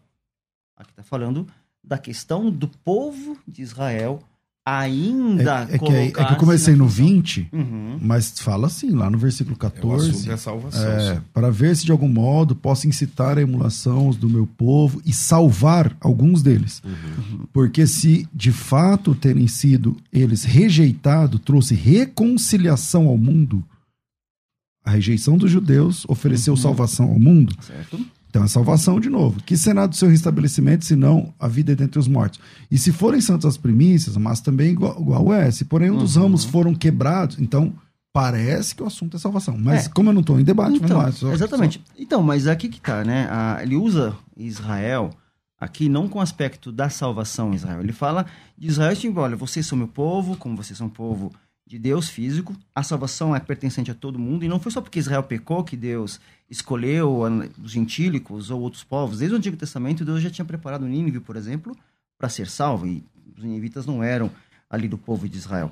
Aqui está falando da questão do povo de Israel ainda é, é, que, é, que eu comecei no 20, uhum. mas fala assim, lá no versículo 14. É, é salvação. É, para ver se de algum modo posso incitar a emulação do meu povo e salvar alguns deles. Uhum. Porque se de fato terem sido eles rejeitados, trouxe reconciliação ao mundo, a rejeição dos judeus ofereceu uhum. salvação ao mundo. Certo. Então, a salvação, de novo. Que será do seu restabelecimento, senão a vida é dentre os mortos? E se forem santas as primícias, mas também igual, igual é. Se porém um dos uhum. ramos foram quebrados, então parece que o assunto é salvação. Mas é. como eu não estou em debate, então, vamos lá. Só, exatamente. Só... Então, mas aqui que tá, né? ele usa Israel aqui não com o aspecto da salvação Israel. Ele fala de Israel, tipo, olha, vocês são meu povo, como vocês são povo de Deus físico, a salvação é pertencente a todo mundo, e não foi só porque Israel pecou que Deus escolheu os gentílicos ou outros povos. Desde o Antigo Testamento, Deus já tinha preparado Nínive, por exemplo, para ser salvo, e os ninivitas não eram ali do povo de Israel.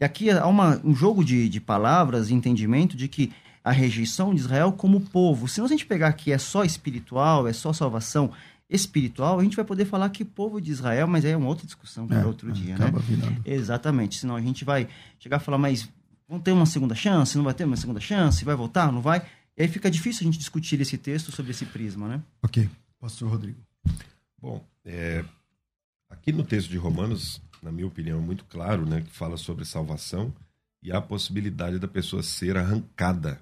E aqui há uma, um jogo de, de palavras e entendimento de que a rejeição de Israel como povo, se a gente pegar que é só espiritual, é só salvação espiritual, a gente vai poder falar que povo de Israel, mas aí é uma outra discussão para é, outro dia, né? Virando. Exatamente, senão a gente vai chegar a falar, mas vamos ter uma segunda chance, não vai ter uma segunda chance, vai voltar, não vai? E aí fica difícil a gente discutir esse texto sobre esse prisma, né? Ok. Pastor Rodrigo. Bom, é, aqui no texto de Romanos, na minha opinião, é muito claro, né, que fala sobre salvação e a possibilidade da pessoa ser arrancada.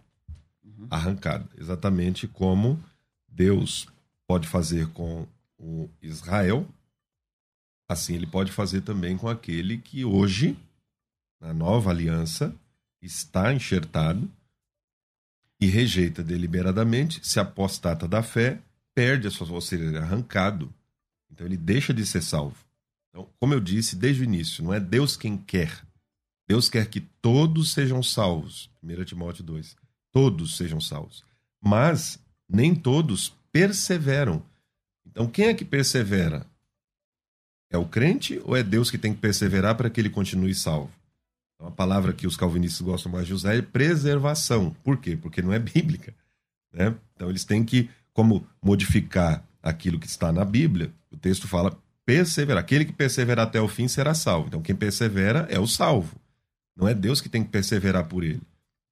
Uhum. Arrancada. Exatamente como Deus pode fazer com o Israel, assim ele pode fazer também com aquele que hoje, na nova aliança, está enxertado e rejeita deliberadamente, se apostata da fé, perde a sua, ou seja, é arrancado. Então ele deixa de ser salvo. Então, como eu disse desde o início, não é Deus quem quer. Deus quer que todos sejam salvos. 1 Timóteo 2. Todos sejam salvos. Mas nem todos perseveram. Então, quem é que persevera? É o crente ou é Deus que tem que perseverar para que ele continue salvo? Então, a palavra que os calvinistas gostam mais de usar é preservação. Por quê? Porque não é <laughs> bíblica. Né? Então, eles têm que, como modificar aquilo que está na Bíblia, o texto fala perseverar. Aquele que perseverar até o fim será salvo. Então, quem persevera é o salvo. Não é Deus que tem que perseverar por ele.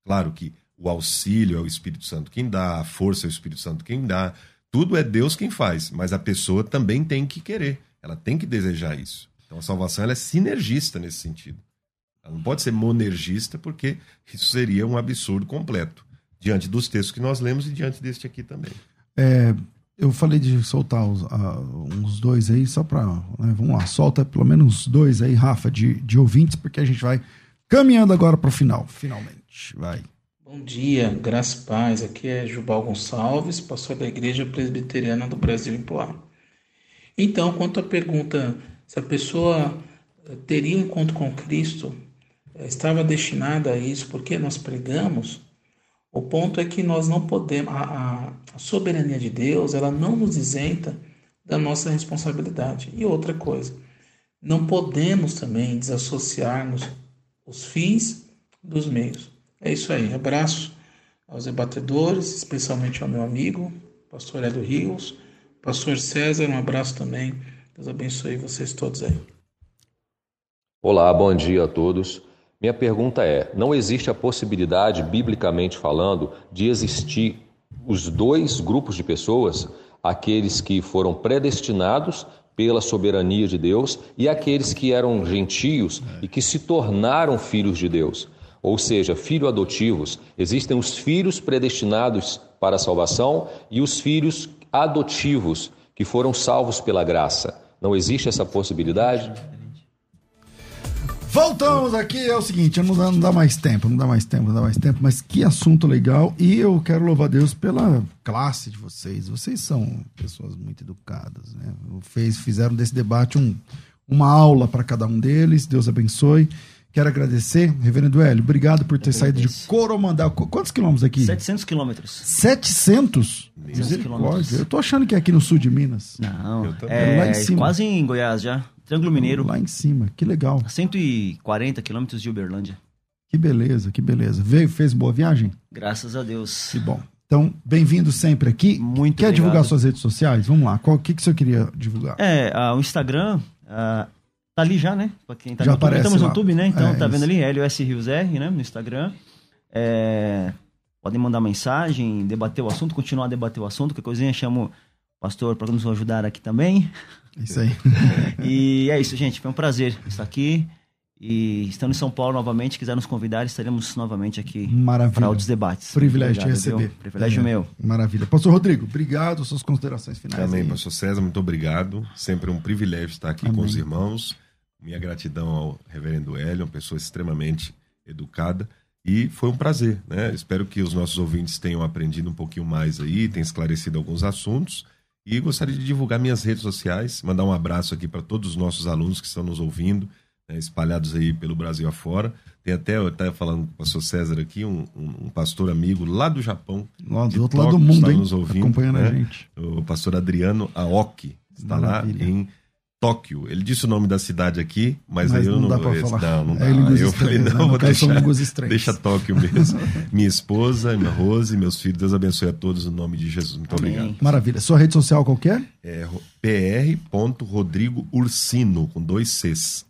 Claro que o auxílio é o Espírito Santo quem dá, a força é o Espírito Santo quem dá. Tudo é Deus quem faz, mas a pessoa também tem que querer, ela tem que desejar isso. Então a salvação ela é sinergista nesse sentido. Ela não pode ser monergista, porque isso seria um absurdo completo, diante dos textos que nós lemos e diante deste aqui também. É, eu falei de soltar uh, uns dois aí, só para. Né, vamos lá, solta pelo menos dois aí, Rafa, de, de ouvintes, porque a gente vai caminhando agora para o final, finalmente. Vai. Bom dia, graças e paz. Aqui é Jubal Gonçalves, pastor da Igreja Presbiteriana do Brasil em Poá. Então, quanto à pergunta se a pessoa eh, teria um encontro com Cristo, eh, estava destinada a isso porque nós pregamos, o ponto é que nós não podemos, a, a soberania de Deus, ela não nos isenta da nossa responsabilidade. E outra coisa, não podemos também desassociarmos os fins dos meios. É isso aí. Abraço aos debatedores, especialmente ao meu amigo, pastor Hélio Rios, pastor César, um abraço também. Deus abençoe vocês todos aí. Olá, bom dia a todos. Minha pergunta é: não existe a possibilidade, biblicamente falando, de existir os dois grupos de pessoas, aqueles que foram predestinados pela soberania de Deus e aqueles que eram gentios e que se tornaram filhos de Deus? Ou seja, filhos adotivos. Existem os filhos predestinados para a salvação e os filhos adotivos que foram salvos pela graça. Não existe essa possibilidade? Voltamos aqui, é o seguinte, não dá, não dá, mais tempo, não dá mais tempo, não dá mais tempo, mas que assunto legal. E eu quero louvar Deus pela classe de vocês. Vocês são pessoas muito educadas, né? Fez, fizeram desse debate um, uma aula para cada um deles. Deus abençoe. Quero agradecer, Reverendo Hélio, obrigado por ter saído de Coromandel. Quantos quilômetros aqui? 700 quilômetros. 700? Misericórdia. Eu tô achando que é aqui no sul de Minas. Não, é, lá em cima. quase em Goiás já. Triângulo Mineiro. Lá em cima, que legal. 140 quilômetros de Uberlândia. Que beleza, que beleza. Veio, fez boa viagem? Graças a Deus. Que bom. Então, bem-vindo sempre aqui. Muito Quer obrigado. divulgar suas redes sociais? Vamos lá. Qual que, que você queria divulgar? É, uh, o Instagram, uh, Tá ali já, né? Pra quem tá já no aparece Estamos lá. no YouTube, né? Então é, tá vendo ali, LOS Rios R, né? No Instagram. É, podem mandar mensagem, debater o assunto, continuar a debater o assunto. Que coisinha chamo o pastor para nos ajudar aqui também. Isso aí. <laughs> e é isso, gente. Foi um prazer estar aqui. E estando em São Paulo novamente, quiser nos convidar, estaremos novamente aqui para outros debates. Privilégio obrigado, de receber. Viu? Privilégio é, meu. Maravilha. Pastor Rodrigo, obrigado. Suas considerações finais. Também, aí. pastor César, muito obrigado. Sempre um privilégio estar aqui Amém. com os irmãos minha gratidão ao reverendo Hélio, uma pessoa extremamente educada. E foi um prazer, né? Espero que os nossos ouvintes tenham aprendido um pouquinho mais aí, tenham esclarecido alguns assuntos. E gostaria de divulgar minhas redes sociais, mandar um abraço aqui para todos os nossos alunos que estão nos ouvindo, né, espalhados aí pelo Brasil afora. Tem até, eu estava falando com o pastor César aqui, um, um, pastor amigo lá do Japão. Lá do outro lado do mundo, hein? Nos ouvindo, acompanhando né? a gente. O pastor Adriano Aoki está Maravilha. lá em Tóquio. Ele disse o nome da cidade aqui, mas, mas aí eu não. Dá pra esse, falar. Não, não é dá. eu falei, não, não vou deixar, deixa Tóquio mesmo. <laughs> minha esposa, minha Rose, meus filhos, Deus abençoe a todos no nome de Jesus. Muito Amém. obrigado. Maravilha. Sua rede social qualquer? É pr.rodrigo Ursino, com dois Cs.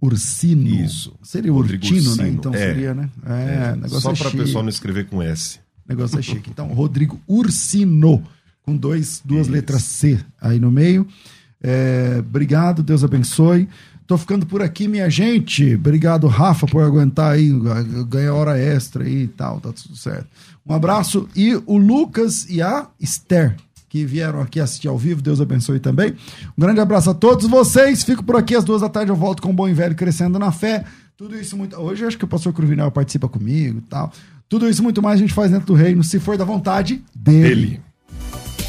Ursino. Isso. Seria Rodrigo Urtino, né? Ursino. Então É. seria, né? É, negócio Só é para pessoal não escrever com S. negócio é <laughs> chique. Então, Rodrigo Ursino, com dois, duas Isso. letras C aí no meio. É, obrigado, Deus abençoe. Tô ficando por aqui, minha gente. Obrigado, Rafa, por aguentar aí, ganhar hora extra aí e tal, tá tudo certo. Um abraço. E o Lucas e a Esther, que vieram aqui assistir ao vivo, Deus abençoe também. Um grande abraço a todos vocês. Fico por aqui às duas da tarde, eu volto com o Bom e Velho Crescendo na Fé. Tudo isso muito. Hoje acho que o pastor Cruvinel participa comigo e tal. Tudo isso muito mais a gente faz dentro do reino, se for da vontade dele. Ele.